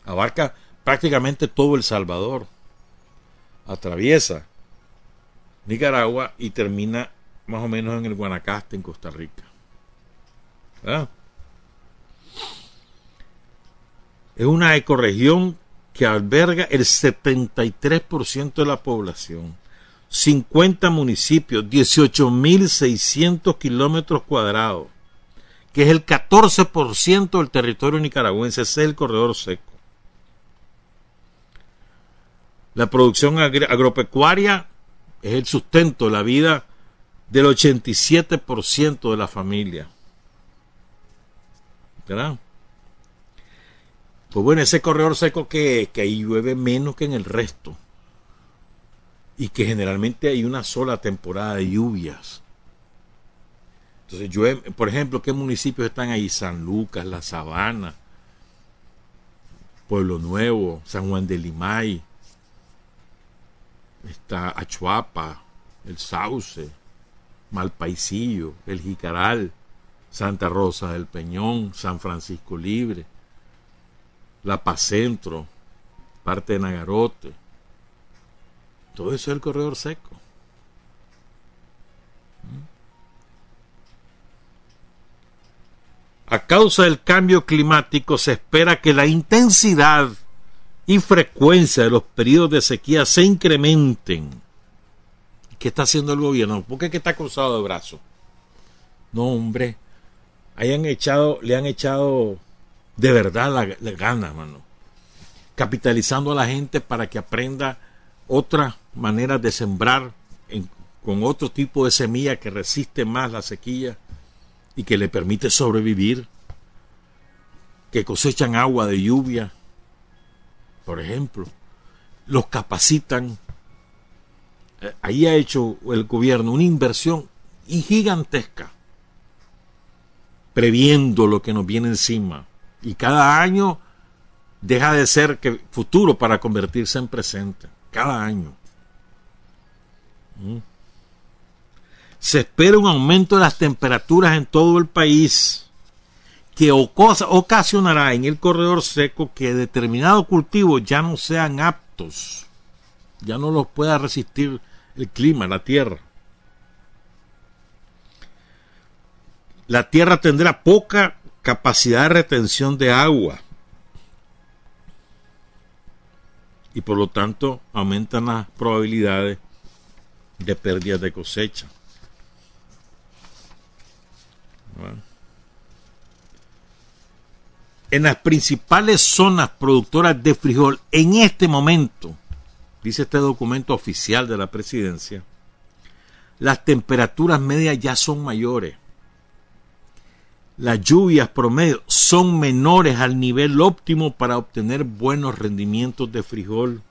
Abarca prácticamente todo El Salvador. Atraviesa Nicaragua y termina más o menos en el Guanacaste, en Costa Rica. ¿Verdad? es una ecorregión que alberga el 73% de la población, 50 municipios, 18.600 kilómetros cuadrados, que es el 14% del territorio nicaragüense, es el corredor seco. La producción agropecuaria es el sustento de la vida del 87% de la familia. ¿Verdad? Pues bueno, ese corredor seco que, que ahí llueve menos que en el resto. Y que generalmente hay una sola temporada de lluvias. Entonces llueve, por ejemplo, ¿qué municipios están ahí? San Lucas, La Sabana, Pueblo Nuevo, San Juan de Limay, está Achuapa, El Sauce, Malpaisillo, El Jicaral, Santa Rosa del Peñón, San Francisco Libre, la Paz Centro, parte de Nagarote. Todo eso es el corredor seco. A causa del cambio climático se espera que la intensidad y frecuencia de los periodos de sequía se incrementen. ¿Qué está haciendo el gobierno? ¿Por qué está cruzado de brazos? No, hombre. Hayan echado, le han echado de verdad la, gana, mano. Capitalizando a la gente para que aprenda otra manera de sembrar con otro tipo de semilla que resiste más la sequía y que le permite sobrevivir, que cosechan agua de lluvia, por ejemplo, los capacitan. Eh, ahí ha hecho el gobierno una inversión gigantesca, previendo lo que nos viene encima y cada año deja de ser futuro para convertirse en presente. Cada año. ¿Mm? se espera un aumento de las temperaturas en todo el país que ocasionará en el corredor seco que determinados cultivos ya no sean aptos, ya no los pueda resistir el clima, la tierra. La tierra tendrá poca capacidad de retención de agua y por lo tanto aumentan las probabilidades de pérdidas de cosecha. En las principales zonas productoras de frijol, en este momento, dice este documento oficial de la presidencia, las temperaturas medias ya son mayores. Las lluvias promedio son menores al nivel óptimo para obtener buenos rendimientos de frijol.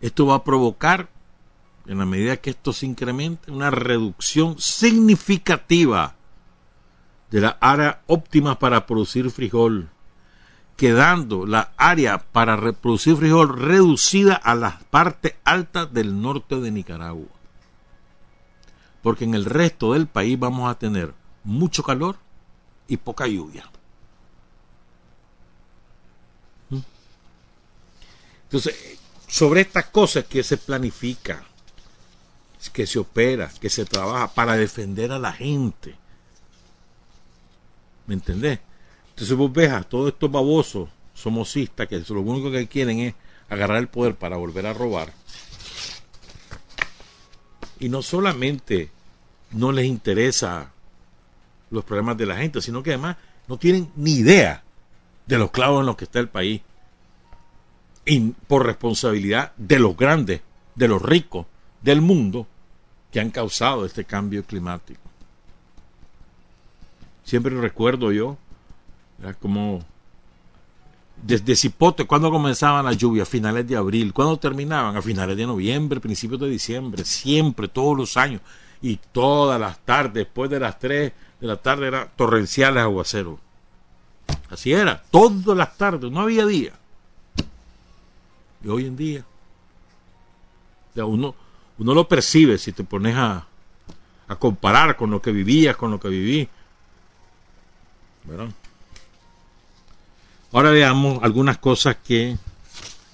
Esto va a provocar en la medida que esto se incremente, una reducción significativa de la área óptima para producir frijol, quedando la área para reproducir frijol reducida a las partes altas del norte de Nicaragua. Porque en el resto del país vamos a tener mucho calor y poca lluvia. ¿Mm? Entonces, sobre estas cosas que se planifica, que se opera, que se trabaja para defender a la gente. ¿Me entendés? Entonces vos ves a todos estos babosos somocistas que lo único que quieren es agarrar el poder para volver a robar. Y no solamente no les interesa los problemas de la gente, sino que además no tienen ni idea de los clavos en los que está el país. Y por responsabilidad de los grandes, de los ricos del mundo, que han causado este cambio climático. Siempre recuerdo yo, como desde Cipote, cuando comenzaban las lluvias, a finales de abril, cuando terminaban, a finales de noviembre, principios de diciembre, siempre, todos los años, y todas las tardes, después de las 3 de la tarde, eran torrenciales aguaceros. Así era, todas las tardes, no había día. Y hoy en día, ya uno, uno lo percibe si te pones a, a comparar con lo que vivías, con lo que viví. Ahora veamos algunas cosas que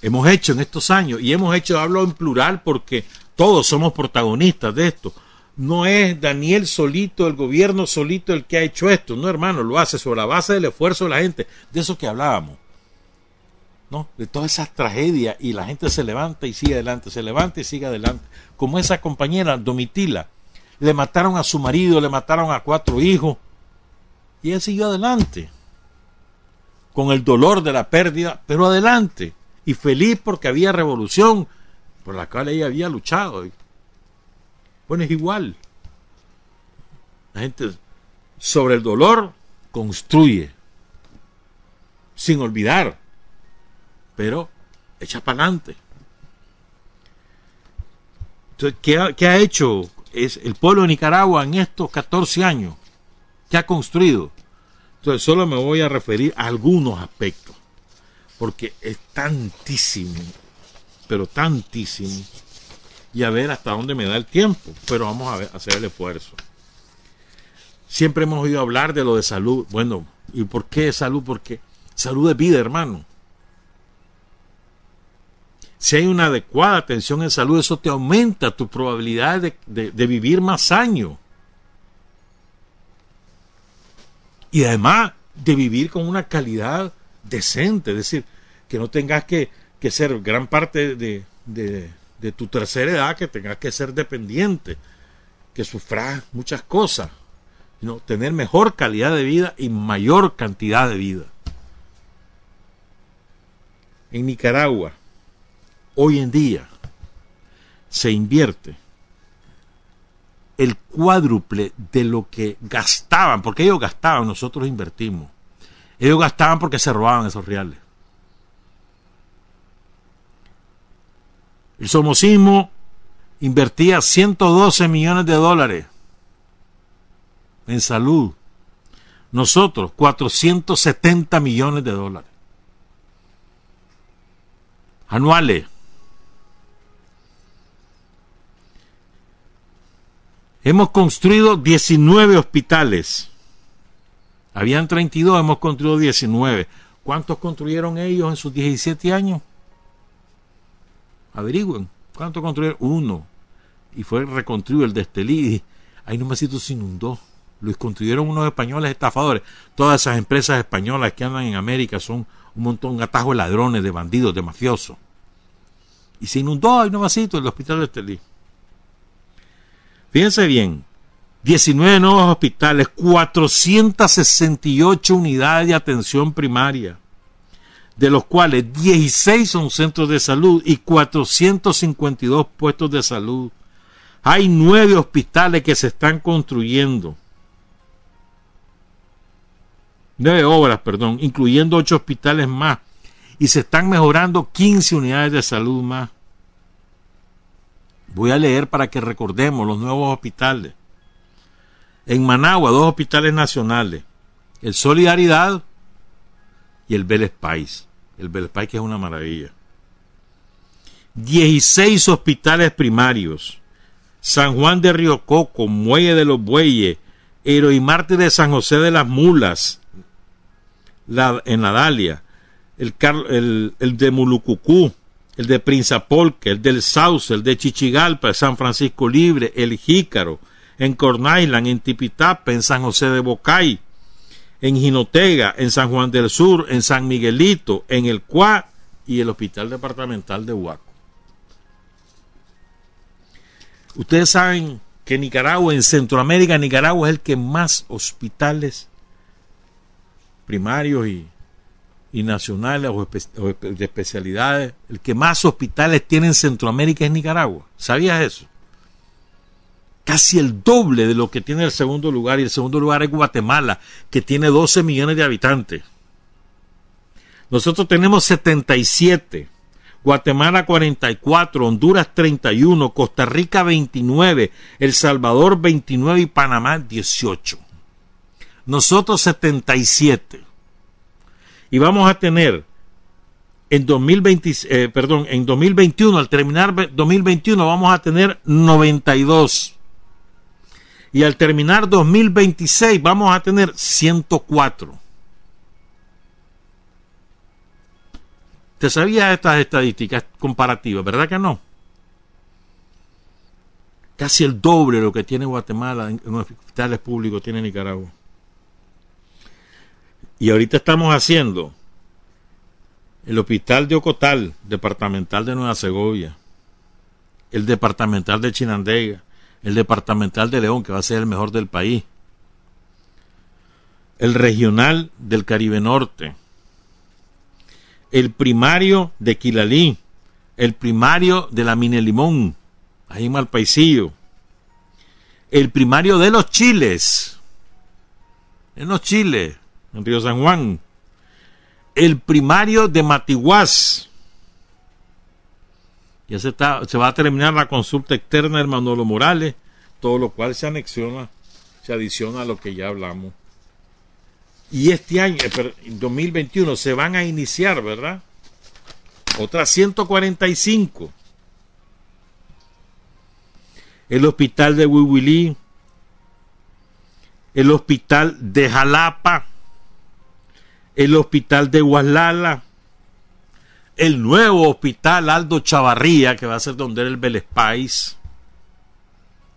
hemos hecho en estos años. Y hemos hecho, hablo en plural porque todos somos protagonistas de esto. No es Daniel solito, el gobierno solito el que ha hecho esto. No, hermano, lo hace sobre la base del esfuerzo de la gente. De eso que hablábamos. ¿no? De todas esas tragedias y la gente se levanta y sigue adelante, se levanta y sigue adelante. Como esa compañera Domitila, le mataron a su marido, le mataron a cuatro hijos y él siguió adelante, con el dolor de la pérdida, pero adelante y feliz porque había revolución por la cual ella había luchado. Bueno, es igual. La gente sobre el dolor construye, sin olvidar pero echa para adelante. Entonces, ¿qué ha, hecho es el pueblo de Nicaragua en estos 14 años? ¿Qué ha construido? Entonces, solo me voy a referir a algunos aspectos, porque es tantísimo, pero tantísimo, y a ver hasta dónde me da el tiempo, pero vamos a, ver, hacer el esfuerzo. Siempre hemos oído hablar de lo de salud. Bueno, ¿y por qué salud? Porque salud es vida, hermano. Si hay una adecuada atención en salud, eso te aumenta tu probabilidad de, vivir más años. Y además de vivir con una calidad decente, es decir, que no tengas que, ser gran parte de, de, tu tercera edad, que tengas que ser dependiente, que sufras muchas cosas, sino tener mejor calidad de vida y mayor cantidad de vida. En Nicaragua, hoy en día se invierte el cuádruple de lo que gastaban, porque ellos gastaban, nosotros invertimos. Ellos gastaban porque se robaban esos reales. El somocismo invertía 112 millones de dólares en salud. Nosotros 470 millones de dólares. Anuales. Hemos construido 19 hospitales. Habían 32, hemos construido 19. ¿Cuántos construyeron ellos en sus 17 años? Averigüen. ¿Cuántos construyeron? Uno. Y fue reconstruido el de Estelí. Ahí no se inundó. Lo construyeron unos españoles estafadores. Todas esas empresas españolas que andan en América son un montón, un atajo de ladrones, de bandidos, de mafiosos. Y se inundó ahí nomásito el hospital de Estelí. Fíjense bien, 19 nuevos hospitales, 468 unidades de atención primaria, de los cuales 16 son centros de salud y 452 puestos de salud. Hay nueve hospitales que se están construyendo. Nueve obras, perdón, incluyendo ocho hospitales más. Y se están mejorando 15 unidades de salud más. Voy a leer para que recordemos los nuevos hospitales. En Managua, dos hospitales nacionales. El Solidaridad y el Vélez. El Vélez que es una maravilla. 16 hospitales primarios. San Juan de Río Coco, Muelle de los Bueyes, Marte de San José de las Mulas, la, en la Dalia, el, el, el de Mulucucú, el de Prinzapolque, el del Sauce, el de Chichigalpa, San Francisco Libre, el Jícaro, en Cornailan, en Tipitapa, en San José de Bocay, en Jinotega, en San Juan del Sur, en San Miguelito, en el Cuá y el Hospital Departamental de Huaco. Ustedes saben que Nicaragua, en Centroamérica, Nicaragua es el que más hospitales primarios y y nacionales o, de especialidades. El que más hospitales tiene en Centroamérica es Nicaragua. ¿Sabías eso? Casi el doble de lo que tiene el segundo lugar. Y el segundo lugar es Guatemala, que tiene 12 millones de habitantes. Nosotros tenemos 77. Guatemala 44, Honduras 31, Costa Rica 29, El Salvador 29 y Panamá 18. Nosotros 77 y vamos a tener en 2020, eh, perdón, en 2021, al terminar 2021 vamos a tener 92. Y al terminar 2026 vamos a tener 104. ¿Te sabías estas estadísticas comparativas, verdad que no? Casi el doble lo que tiene Guatemala en hospitales públicos tiene Nicaragua. Y ahorita estamos haciendo el hospital de Ocotal, departamental de Nueva Segovia, el departamental de Chinandega, el departamental de León, que va a ser el mejor del país, el regional del Caribe Norte, el primario de Quilalí, el primario de la Mine Limón, ahí en Malpaisillo, el primario de los Chiles, en los Chiles, en Río San Juan. El primario de Matiguás. Ya se, está, se va a terminar la consulta externa de Manolo Morales, todo lo cual se anexiona, se adiciona a lo que ya hablamos. Y este año, eh, en 2021, se van a iniciar, ¿verdad? Otras 145. El hospital de Huihuilí, el hospital de Jalapa, el hospital de Guaslala, el nuevo hospital Aldo Chavarría, que va a ser donde era el Vélez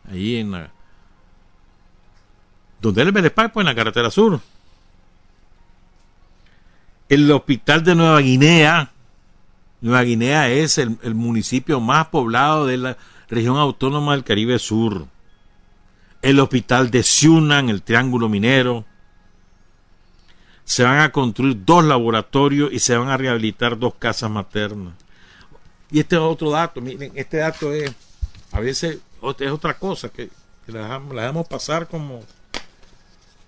ahí en la... donde era el Vélez pues en la carretera sur. El hospital de Nueva Guinea, Nueva Guinea es el, municipio más poblado de la región autónoma del Caribe Sur. El hospital de Ciuna, en el Triángulo Minero se van a construir dos laboratorios y se van a rehabilitar dos casas maternas. Y este es otro dato, miren, este dato es, a veces es otra cosa que, la, dejamos pasar como,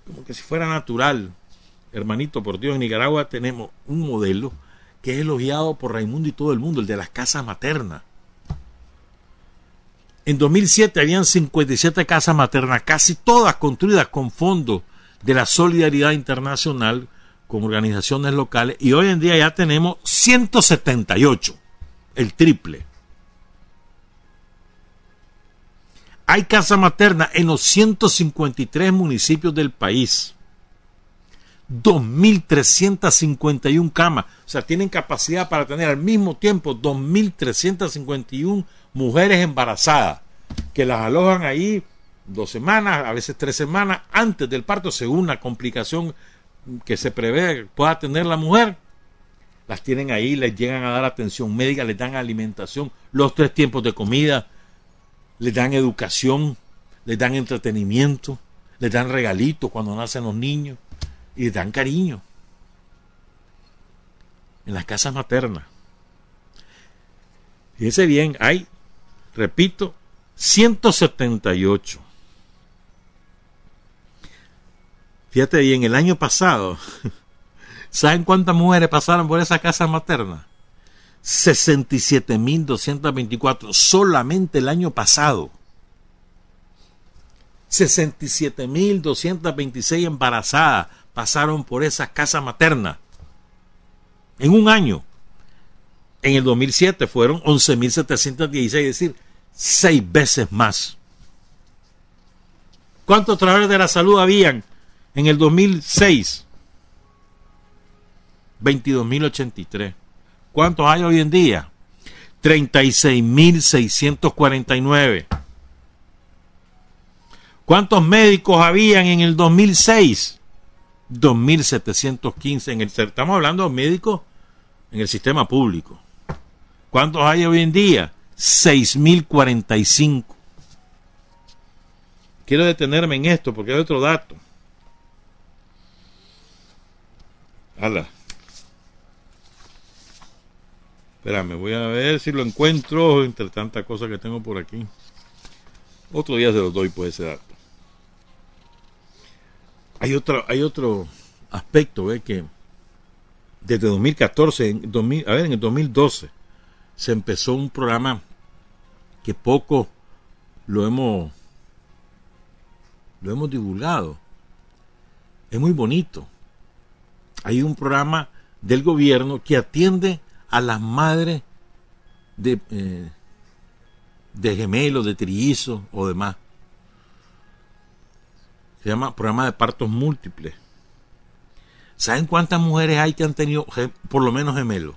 como que si fuera natural. Hermanito, por Dios, en Nicaragua tenemos un modelo que es elogiado por Raimundo y todo el mundo, el de las casas maternas. En 2007 habían 57 casas maternas, casi todas construidas con fondos de la solidaridad internacional con organizaciones locales y hoy en día ya tenemos 178, el triple. Hay casa materna en los 153 municipios del país. 2.351 camas. O sea, tienen capacidad para tener al mismo tiempo 2.351 mujeres embarazadas que las alojan ahí dos semanas, a veces tres semanas antes del parto, según la complicación que se prevé pueda tener la mujer. Las tienen ahí, les llegan a dar atención médica, les dan alimentación, los tres tiempos de comida, les dan educación, les dan entretenimiento, les dan regalitos cuando nacen los niños y les dan cariño. En las casas maternas. Fíjense bien, hay, repito, 178. Fíjate bien, el año pasado, [LAUGHS] ¿saben cuántas mujeres pasaron por esa casa materna? 67.224 solamente el año pasado. 67.226 embarazadas pasaron por esa casa materna. En un año. En el 2007 fueron 11.716, es decir, seis veces más. ¿Cuántos trabajadores de la salud habían en el 2006? 22.083. ¿Cuántos hay hoy en día? 36.649. ¿Cuántos médicos habían en el 2006? 2.715. En el, estamos hablando de médicos en el sistema público. ¿Cuántos hay hoy en día? 6.045. Quiero detenerme en esto porque hay otro dato. Ala. Espérame, voy a ver si lo encuentro entre tantas cosas que tengo por aquí. Otro día se los doy por ese dato. Hay otro, hay otro aspecto, ¿ve? que desde 2014, en 2000, a ver, en el 2012, se empezó un programa que poco lo hemos lo hemos divulgado. Es muy bonito. Hay un programa del gobierno que atiende a las madres de, eh, de gemelos, de trillizos o demás. Se llama programa de partos múltiples. ¿Saben cuántas mujeres hay que han tenido por lo menos gemelos?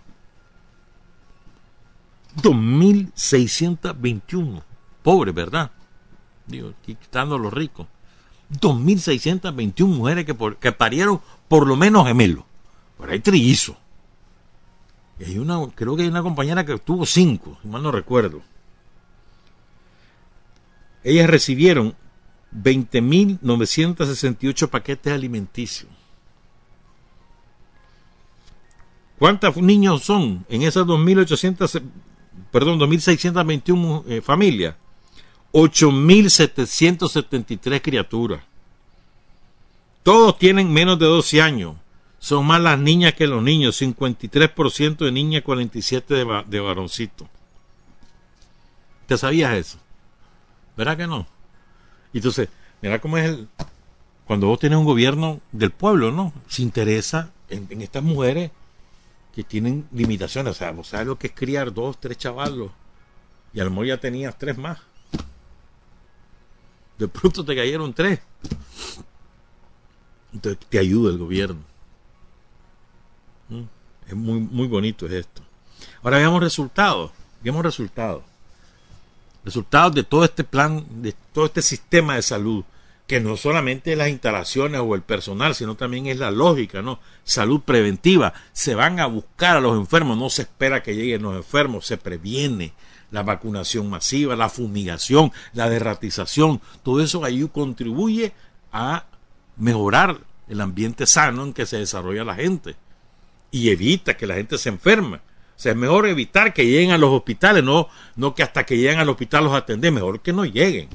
2.621. Pobre, ¿verdad? Digo, quitando a los ricos. 2.621 mujeres que, que parieron por lo menos gemelos. Por ahí trillizo. Y hay una, creo que hay una compañera que tuvo cinco, si mal no recuerdo. Ellas recibieron 20.968 paquetes alimenticios. ¿Cuántos niños son en esas 2.800, perdón, 2.621 eh, familias? 8.773 criaturas. Todos tienen menos de 12 años. Son más las niñas que los niños. 53% de niñas, 47% de, de varoncito. ¿Te sabías eso? ¿Verdad que no? Entonces, mira cómo es el... Cuando vos tenés un gobierno del pueblo, ¿no? Se interesa en, estas mujeres que tienen limitaciones. O sea, vos sabes lo que es criar dos, tres chavalos. Y a lo mejor ya tenías tres más. De pronto te cayeron tres. Entonces te ayuda el gobierno. ¿Mm? Es muy, muy bonito esto. Ahora veamos resultados. Veamos resultados resultados de todo este plan, de todo este sistema de salud, que no solamente las instalaciones o el personal, sino también es la lógica, ¿no? Salud preventiva. Se van a buscar a los enfermos, no se espera que lleguen los enfermos, se previene la vacunación masiva, la fumigación, la derratización, todo eso ahí contribuye a mejorar el ambiente sano en que se desarrolla la gente y evita que la gente se enferme. O sea, es mejor evitar que lleguen a los hospitales, no, no que hasta que lleguen al hospital los atender, mejor que no lleguen.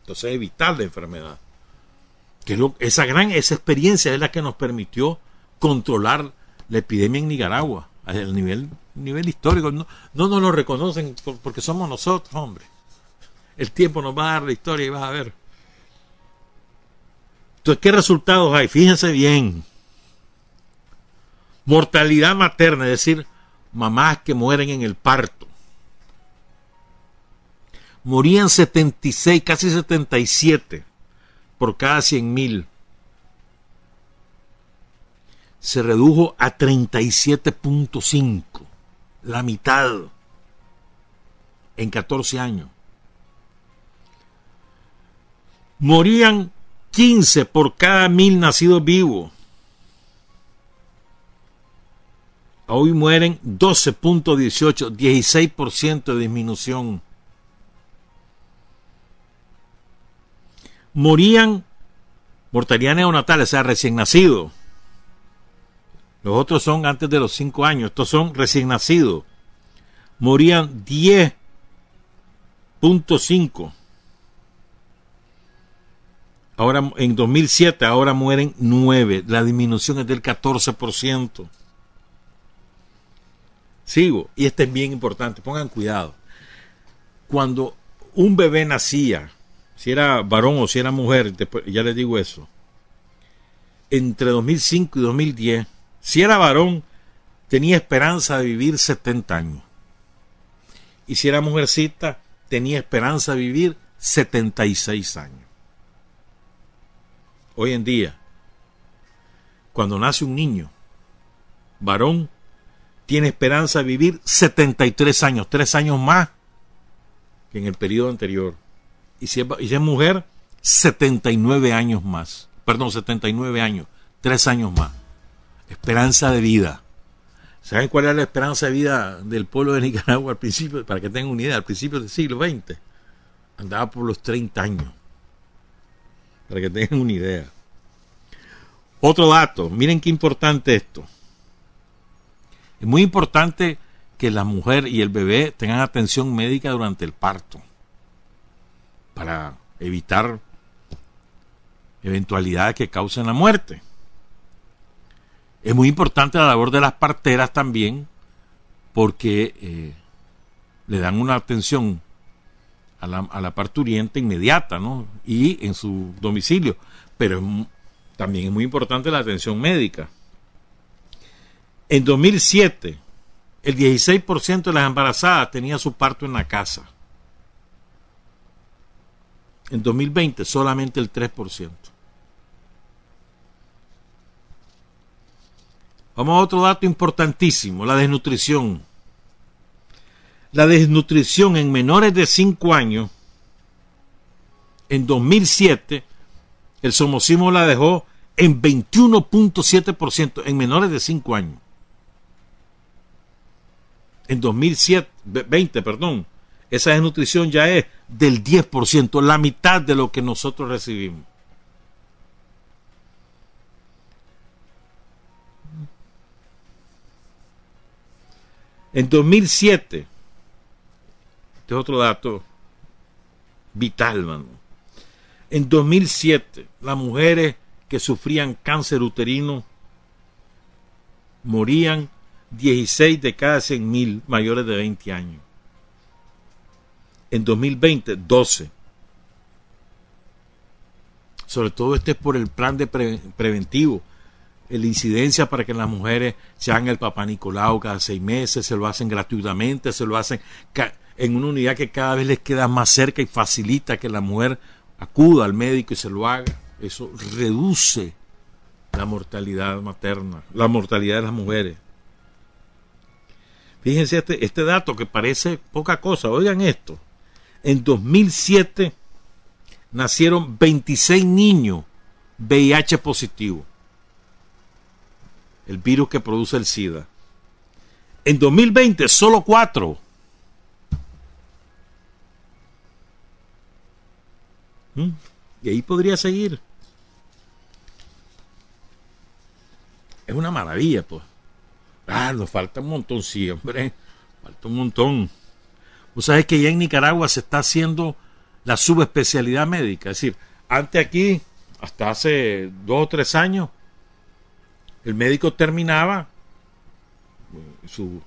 Entonces, evitar la enfermedad. Que esa gran, esa experiencia es la que nos permitió controlar la epidemia en Nicaragua, a nivel, nivel histórico. No, no nos lo reconocen porque somos nosotros, hombre. El tiempo nos va a dar la historia y vas a ver. Entonces, ¿qué resultados hay? Fíjense bien. Mortalidad materna, es decir, mamás que mueren en el parto. morían 76, casi 77 por cada 100 mil. Se redujo a 37.5, la mitad, en 14 años. Morían 15 por cada mil nacidos vivos. Hoy mueren 12.18, 16% de disminución. Morían mortalidad neonatal, o sea, recién nacidos. Los otros son antes de los 5 años, estos son recién nacidos. Morían 10.5. Ahora en 2007 ahora mueren 9, la disminución es del 14%. Sigo, y este es bien importante, pongan cuidado. Cuando un bebé nacía, si era varón o si era mujer, ya les digo eso, entre 2005 y 2010, si era varón, tenía esperanza de vivir 70 años. Y si era mujercita, tenía esperanza de vivir 76 años. Hoy en día, cuando nace un niño, varón, tiene esperanza de vivir 73 años, tres años más que en el periodo anterior. Y si es, mujer, 79 años más. Perdón, 79 años, tres años más. Esperanza de vida. ¿Saben cuál era la esperanza de vida del pueblo de Nicaragua al principio? Para que tengan una idea, al principio del siglo XX. Andaba por los 30 años. Para que tengan una idea. Otro dato, miren qué importante esto. Es muy importante que la mujer y el bebé tengan atención médica durante el parto para evitar eventualidades que causen la muerte. Es muy importante la labor de las parteras también porque eh, le dan una atención a la, a la, parturiente inmediata ¿no? y en su domicilio, pero también es muy importante la atención médica. En 2007, el 16% de las embarazadas tenía su parto en la casa. En 2020, solamente el 3%. Vamos a otro dato importantísimo, la desnutrición. La desnutrición en menores de 5 años, en 2007, el somocismo la dejó en 21.7% en menores de 5 años en 2020, perdón, esa desnutrición ya es del 10%, la mitad de lo que nosotros recibimos. En 2007, este es otro dato vital, mano. En 2007, las mujeres que sufrían cáncer uterino morían 16 de cada 100 mil mayores de 20 años. En 2020, 12. Sobre todo este es por el plan de preventivo. La incidencia para que las mujeres se hagan el papá Nicolau cada seis meses, se lo hacen gratuitamente, se lo hacen en una unidad que cada vez les queda más cerca y facilita que la mujer acuda al médico y se lo haga. Eso reduce la mortalidad materna, la mortalidad de las mujeres. Fíjense este, este dato que parece poca cosa. Oigan esto. En 2007 nacieron 26 niños VIH positivo. El virus que produce el SIDA. En 2020 solo 4. ¿Mm? Y ahí podría seguir. Es una maravilla, pues. Ah, nos falta un montón, sí, hombre. Falta un montón. Vos sabés que ya en Nicaragua se está haciendo la subespecialidad médica. Es decir, antes aquí, hasta hace dos o tres años, el médico terminaba sus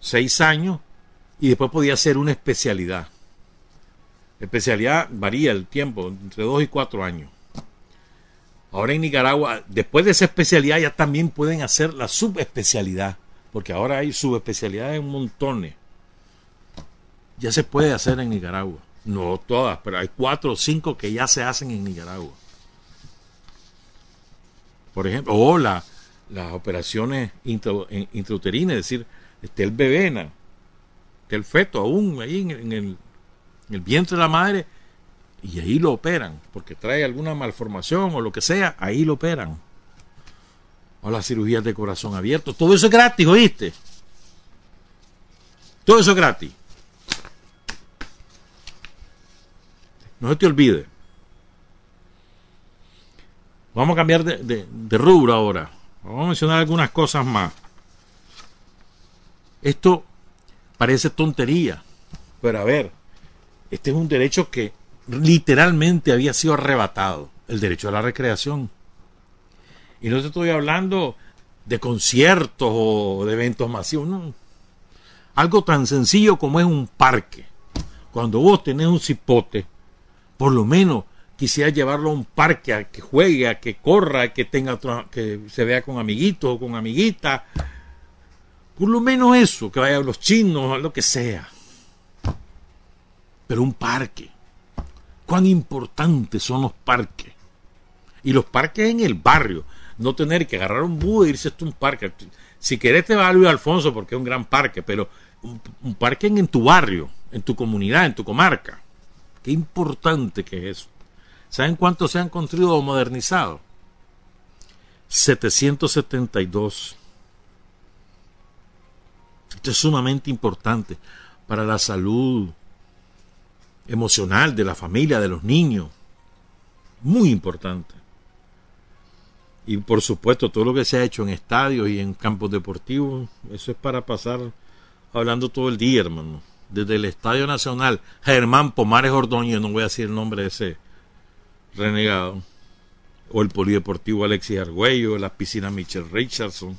seis años y después podía hacer una especialidad. La especialidad varía el tiempo, entre dos y cuatro años. Ahora en Nicaragua, después de esa especialidad, ya también pueden hacer la subespecialidad, porque ahora hay subespecialidades en montones. Ya se puede hacer en Nicaragua. No todas, pero hay cuatro o cinco que ya se hacen en Nicaragua. Por ejemplo, o las operaciones intrauterinas, es decir, esté el bebé, esté el feto aún ahí en, el, en el vientre de la madre y ahí lo operan, porque trae alguna malformación o lo que sea, ahí lo operan. O las cirugías de corazón abierto, todo eso es gratis, ¿oíste? Todo eso es gratis. No se te olvide. Vamos a cambiar de, de, rubro ahora. Vamos a mencionar algunas cosas más. Esto parece tontería, pero a ver, este es un derecho que literalmente había sido arrebatado, el derecho a la recreación. Y no te estoy hablando de conciertos o de eventos masivos, no. Algo tan sencillo como es un parque. Cuando vos tenés un cipote, por lo menos quisiera llevarlo a un parque a que juegue, a que corra, que tenga que se vea con amiguitos o con amiguitas. Por lo menos eso, que vaya a los chinos, a lo que sea. Pero un parque. Cuán importantes son los parques. Y los parques en el barrio. No tener que agarrar un búho e irse a un parque. Si querés te va a Luis Alfonso porque es un gran parque, pero un, parque en, tu barrio, en tu comunidad, en tu comarca. Qué importante que es eso. ¿Saben cuántos se han construido o modernizado? 772. Esto es sumamente importante para la salud emocional de la familia, de los niños. Muy importante. Y por supuesto, todo lo que se ha hecho en estadios y en campos deportivos, eso es para pasar hablando todo el día, hermano. Desde el Estadio Nacional, Germán Pomares Ordóñez, no voy a decir el nombre de ese renegado, o el Polideportivo Alexis Argüello, la piscina Michelle Richardson.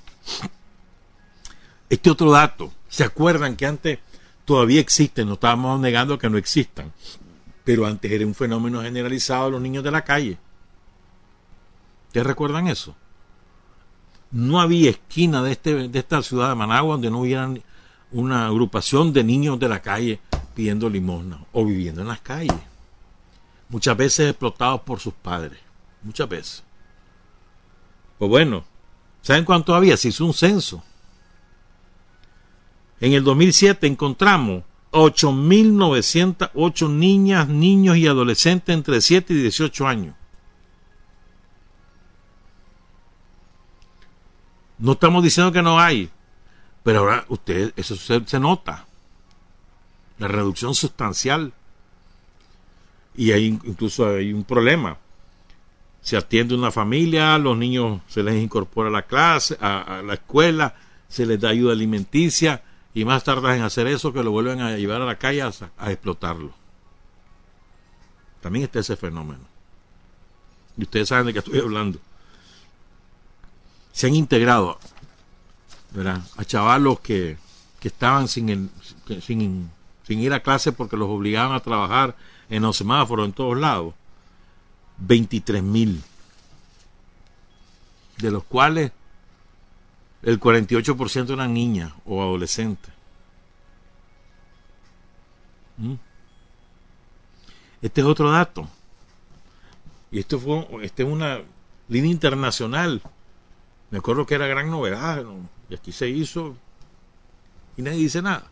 Este otro dato, ¿se acuerdan que antes todavía existen? No estábamos negando que no existan, pero antes era un fenómeno generalizado de los niños de la calle. ¿Ustedes recuerdan eso? No había esquina de, este, de esta ciudad de Managua donde no hubieran una agrupación de niños de la calle pidiendo limosna o viviendo en las calles. Muchas veces explotados por sus padres. Muchas veces. Pues bueno, ¿saben cuánto había? Se hizo un censo. En el 2007 encontramos 8.908 niñas, niños y adolescentes entre 7 y 18 años. No estamos diciendo que no hay, pero ahora usted, eso se, nota. La reducción sustancial. Y hay incluso hay un problema. Se atiende una familia, los niños se les incorpora a la clase, a, la escuela, se les da ayuda alimenticia y más tardan en hacer eso que lo vuelven a llevar a la calle a, explotarlo. También está ese fenómeno. Y ustedes saben de qué estoy hablando. Se han integrado a chavalos que, que estaban sin, sin, sin, ir a clase porque los obligaban a trabajar en los semáforos en todos lados. 23 mil, de los cuales el 48% eran niñas o adolescentes. ¿Mm? Este es otro dato. Y esto fue este es una línea internacional. Me acuerdo que era gran novedad. Y aquí se hizo y nadie dice nada.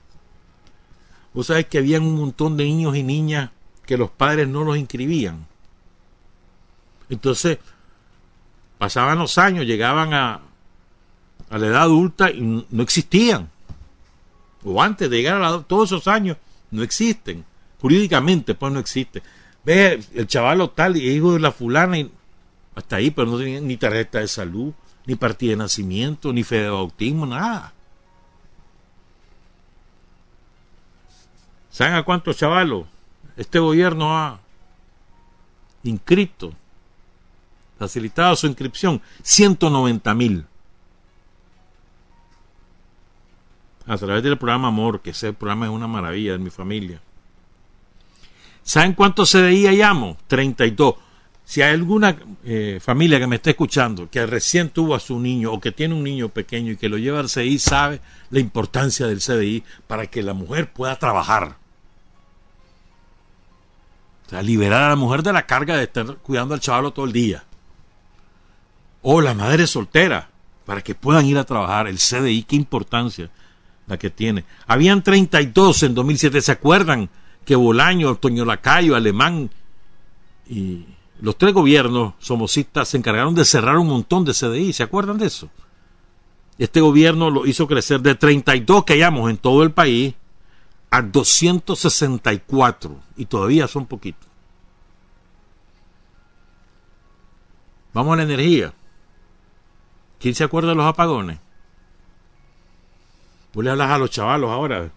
Vos sabés que habían un montón de niños y niñas que los padres no los inscribían. Entonces, pasaban los años, llegaban a, a la edad adulta y no existían. O antes de llegar a la todos esos años no existen. Jurídicamente, pues no existe. Ve, el chaval tal hijo de la fulana y hasta ahí, pero no tenía ni tarjeta de salud, ni partida de nacimiento, ni fe de bautismo, nada. ¿Saben a cuántos chavalos este gobierno ha inscrito, facilitado su inscripción? 190 mil. A través del programa Amor, que ese programa es una maravilla de mi familia. ¿Saben cuántos CDI llamo? 32. Si hay alguna eh, familia que me esté escuchando que recién tuvo a su niño o que tiene un niño pequeño y que lo lleva al CDI, sabe la importancia del CDI para que la mujer pueda trabajar. Liberar a la mujer de la carga de estar cuidando al chavalo todo el día. O la madre soltera, para que puedan ir a trabajar. El CDI, qué importancia la que tiene. Habían 32 en 2007, ¿se acuerdan? Que Bolaño, Toño Lacayo, Alemán y los tres gobiernos somocistas se encargaron de cerrar un montón de CDI, ¿se acuerdan de eso? Este gobierno lo hizo crecer de 32 que hayamos en todo el país a 264 y todavía son poquitos. Vamos a la energía. ¿Quién se acuerda de los apagones? Vos le hablas a los chavalos ahora,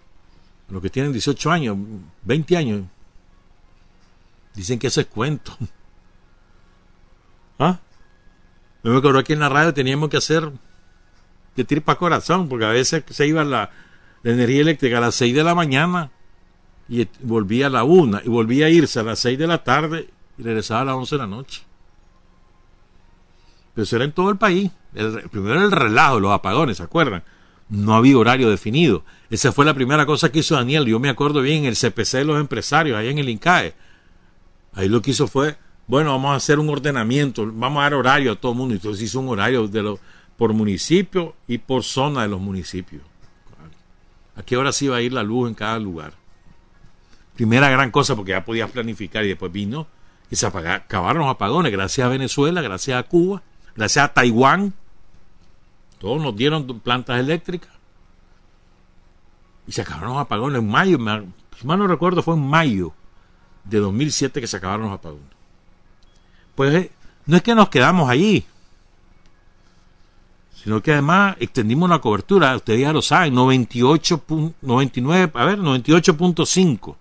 los que tienen 18 años, 20 años. Dicen que eso es cuento. [LAUGHS] ¿Ah? me acuerdo que en la radio teníamos que hacer de tripa corazón, porque a veces se iba la, la energía eléctrica a las 6 de la mañana y volvía a la 1 y volvía a irse a las 6 de la tarde y regresaba a las 11 de la noche. Pero eso era en todo el país. El, primero el relajo, los apagones, ¿se acuerdan? No había horario definido. Esa fue la primera cosa que hizo Daniel. Yo me acuerdo bien, el CPC de los empresarios, ahí en el INCAE. Ahí lo que hizo fue, bueno, vamos a hacer un ordenamiento, vamos a dar horario a todo el mundo. Entonces hizo un horario de por municipio y por zona de los municipios. ¿A qué hora sí iba a ir la luz en cada lugar? Primera gran cosa porque ya podías planificar y después vino y se acabaron los apagones gracias a Venezuela, gracias a Cuba, gracias a Taiwán. Todos nos dieron plantas eléctricas. Y se acabaron los apagones en mayo, si mal no recuerdo fue en mayo de 2007 que se acabaron los apagones. Pues eh, no es que nos quedamos allí, sino que además extendimos la cobertura, ustedes ya lo saben, 98, 99, a ver, 98.5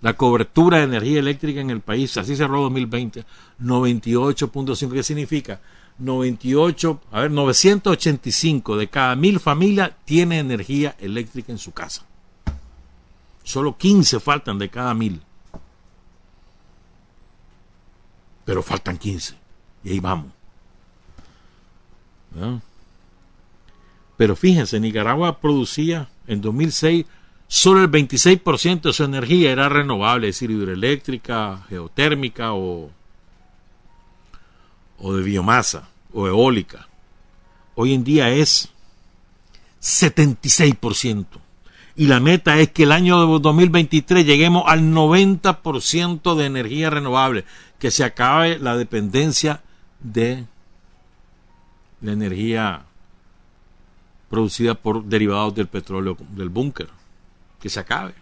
la cobertura de energía eléctrica en el país, así cerró 2020, 98.5, ¿qué significa? 98, a ver, 985 de cada mil familias tiene energía eléctrica en su casa. Solo 15 faltan de cada mil. Pero faltan 15. Y ahí vamos. Pero fíjense, Nicaragua producía en 2006 solo el 26% de su energía era renovable, es decir, hidroeléctrica, geotérmica o, o de biomasa o eólica. Hoy en día es 76%. Y la meta es que el año 2023 lleguemos al 90% de energía renovable, que se acabe la dependencia de la energía producida por derivados del petróleo del búnker que se acabe.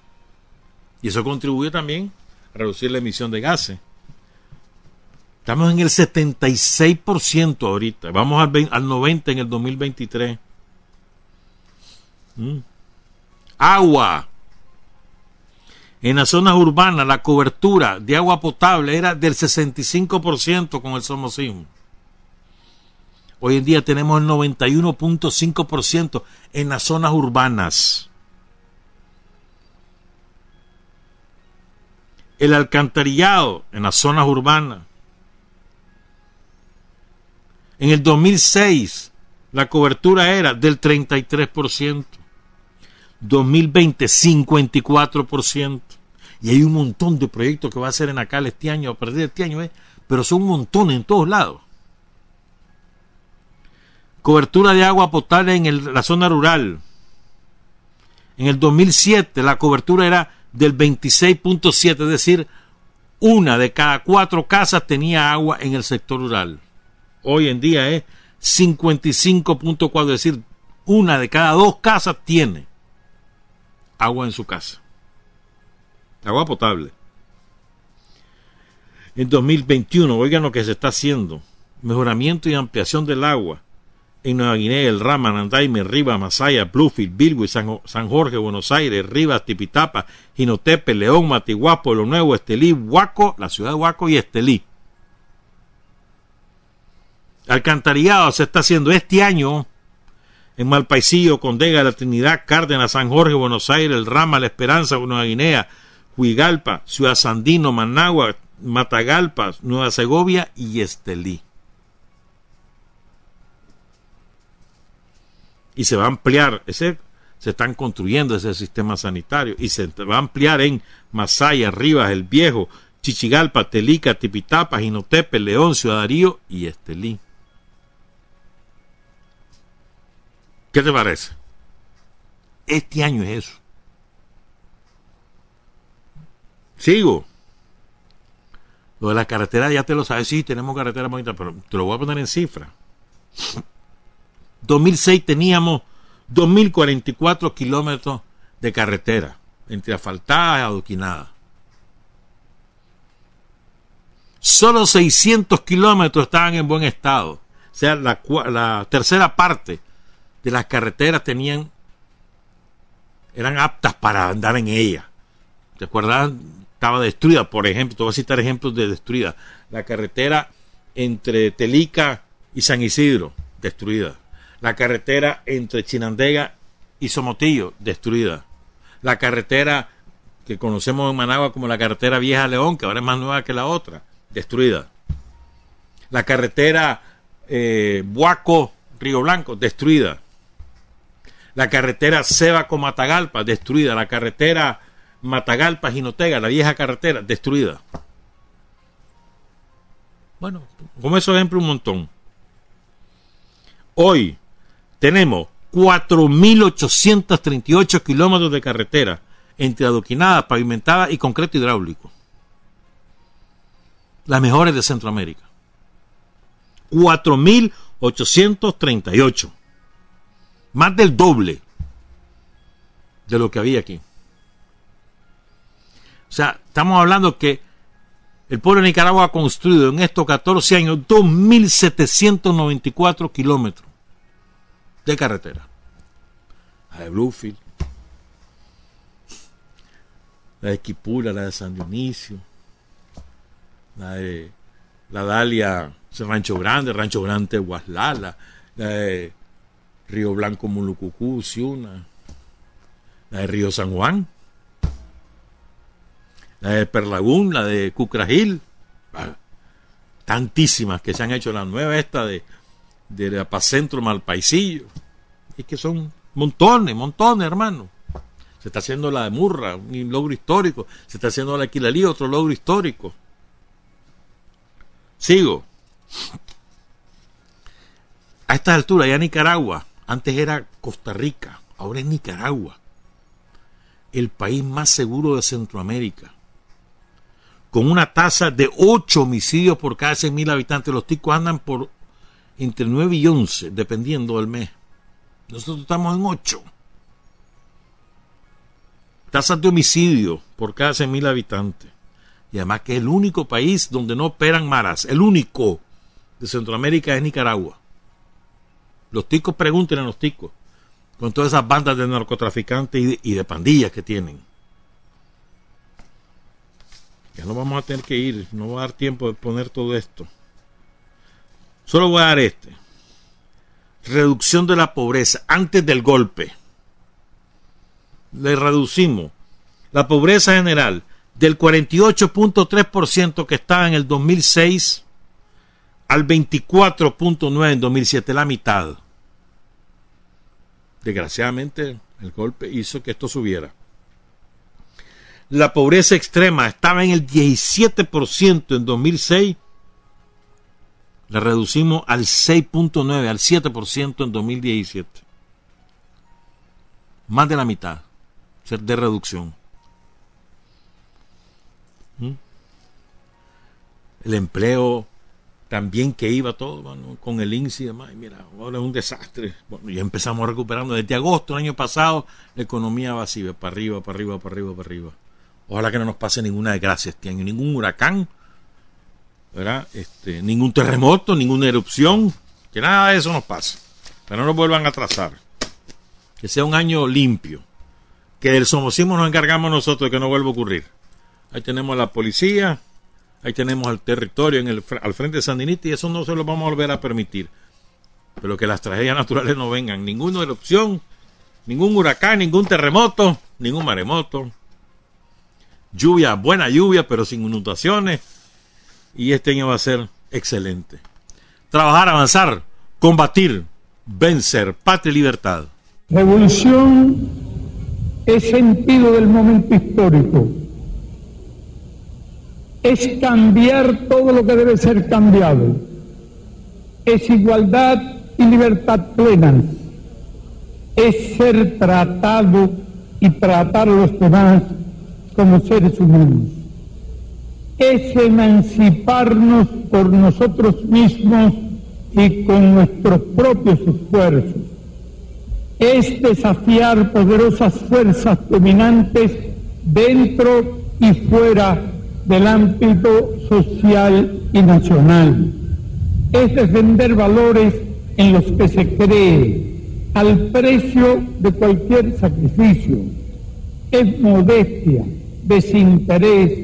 Y eso contribuye también a reducir la emisión de gases. Estamos en el 76% ahorita. Vamos al, al 90% en el 2023. Mm. Agua. En las zonas urbanas la cobertura de agua potable era del 65% con el somosismo. Hoy en día tenemos el 91.5% en las zonas urbanas. el alcantarillado en las zonas urbanas. En el 2006 la cobertura era del 33%, 2020 54%. Y hay un montón de proyectos que va a hacer en Acal este año, a partir de este año, ¿eh? pero son un montón en todos lados. Cobertura de agua potable en la zona rural. En el 2007 la cobertura era del 26.7, es decir, una de cada cuatro casas tenía agua en el sector rural. Hoy en día es 55.4, es decir, una de cada dos casas tiene agua en su casa. Agua potable. En 2021, oigan lo que se está haciendo. Mejoramiento y ampliación del agua en Nueva Guinea, El Rama, Nandaime, Riva, Masaya, Bluefield, Bilwi, San, San, Jorge, Buenos Aires, Rivas, Tipitapa, Jinotepe, León, Matiguapo, Lo Nuevo, Estelí, Huaco, la ciudad de Huaco y Estelí. Alcantarillado se está haciendo este año en Malpaisillo, Condega, La Trinidad, Cárdenas, San Jorge, Buenos Aires, El Rama, La Esperanza, Nueva Guinea, Huigalpa, Ciudad Sandino, Managua, Matagalpa, Nueva Segovia y Estelí. Y se va a ampliar, ese se están construyendo ese sistema sanitario y se va a ampliar en Masaya, Rivas, El Viejo, Chichigalpa, Telica, Tipitapa, Jinotepe, León, Ciudad Darío y Estelí. ¿Qué te parece? Este año es eso. Sigo. Lo de la carretera ya te lo sabes, sí, tenemos carretera bonita, pero te lo voy a poner en cifra. 2006 teníamos 2.044 kilómetros de carretera, entre asfaltada y adoquinada. Solo 600 kilómetros estaban en buen estado. O sea, la, la tercera parte de las carreteras tenían eran aptas para andar en ellas. ¿Te acuerdas? Estaba destruida, por ejemplo, te voy a citar ejemplos de destruida. La carretera entre Telica y San Isidro, destruida. La carretera entre Chinandega y Somotillo, destruida. La carretera que conocemos en Managua como la carretera Vieja León, que ahora es más nueva que la otra, destruida. La carretera eh, Buaco-Río Blanco, destruida. La carretera Seba-Matagalpa, destruida. La carretera Matagalpa-Jinotega, la vieja carretera, destruida. Bueno, como eso ejemplo un montón. Hoy tenemos 4.838 kilómetros de carretera entre adoquinada, pavimentada y concreto hidráulico las mejores de Centroamérica. 4.838. Más del doble de lo que había aquí. O sea, estamos hablando que el pueblo de Nicaragua ha construido en estos 14 años 2.794 kilómetros de carretera. La de Bluefield, la de Quipula, la de San Dionisio, la de la Dalia, Rancho Grande, Rancho Grande, Guaslala, la de Río Blanco, Mulucucú, Ciuna, la de Río San Juan, la de Perlagún, la de Cucragil, ah, tantísimas que se han hecho, la nueva esta de, de la Pacentro Malpaisillo, es que son montones, montones, hermano. Se está haciendo la de Murra, un logro histórico. Se está haciendo la de Aquilalí, otro logro histórico. Sigo. A estas alturas ya Nicaragua, antes era Costa Rica, ahora es Nicaragua, el país más seguro de Centroamérica, con una tasa de 8 homicidios por cada 100.000 habitantes. Los ticos andan por entre 9 y 11, dependiendo del mes. Nosotros estamos en 8. Tasas de homicidio por cada 100.000 habitantes y además que es el único país donde no operan maras, el único de Centroamérica es Nicaragua. Los ticos pregunten a los ticos, con todas esas bandas de narcotraficantes y de, pandillas que tienen. Ya no vamos a tener que ir, no va a dar tiempo de poner todo esto. Solo voy a dar este. Reducción de la pobreza antes del golpe. Le reducimos la pobreza general del 48.3% que estaba en el 2006 al 24.9 en 2007, la mitad. Desgraciadamente, el golpe hizo que esto subiera. La pobreza extrema estaba en el 17% en 2006. La reducimos al 6.9, al 7% en 2017. Más de la mitad de reducción. el empleo también que iba todo con el INSI y demás. mira, ahora es un desastre. Bueno, ya empezamos recuperando desde agosto del año pasado, la economía va así, para arriba, para arriba, para arriba, para arriba. Ojalá que no nos pase ninguna desgracia este año, ningún huracán, Este, ningún terremoto, ninguna erupción, que nada de eso nos pase. Que no nos vuelvan a atrasar. Que sea un año limpio. Que del somocismo nos encargamos nosotros de que no vuelva a ocurrir. Ahí tenemos a la policía, ahí tenemos al territorio en el, al frente de Sandinista y eso no se lo vamos a volver a permitir. Pero que las tragedias naturales no vengan, ninguna erupción, ningún huracán, ningún terremoto, ningún maremoto. Lluvia, buena lluvia, pero sin inundaciones. Y este año va a ser excelente. Trabajar, avanzar, combatir, vencer, patria y libertad. Revolución es sentido del momento histórico es cambiar todo lo que debe ser cambiado. Es igualdad y libertad plena. Es ser tratado y tratar a los demás como seres humanos. Es emanciparnos por nosotros mismos y con nuestros propios esfuerzos. Es desafiar poderosas fuerzas dominantes dentro y fuera del ámbito social y nacional. Es defender valores en los que se cree al precio de cualquier sacrificio. Es modestia, desinterés,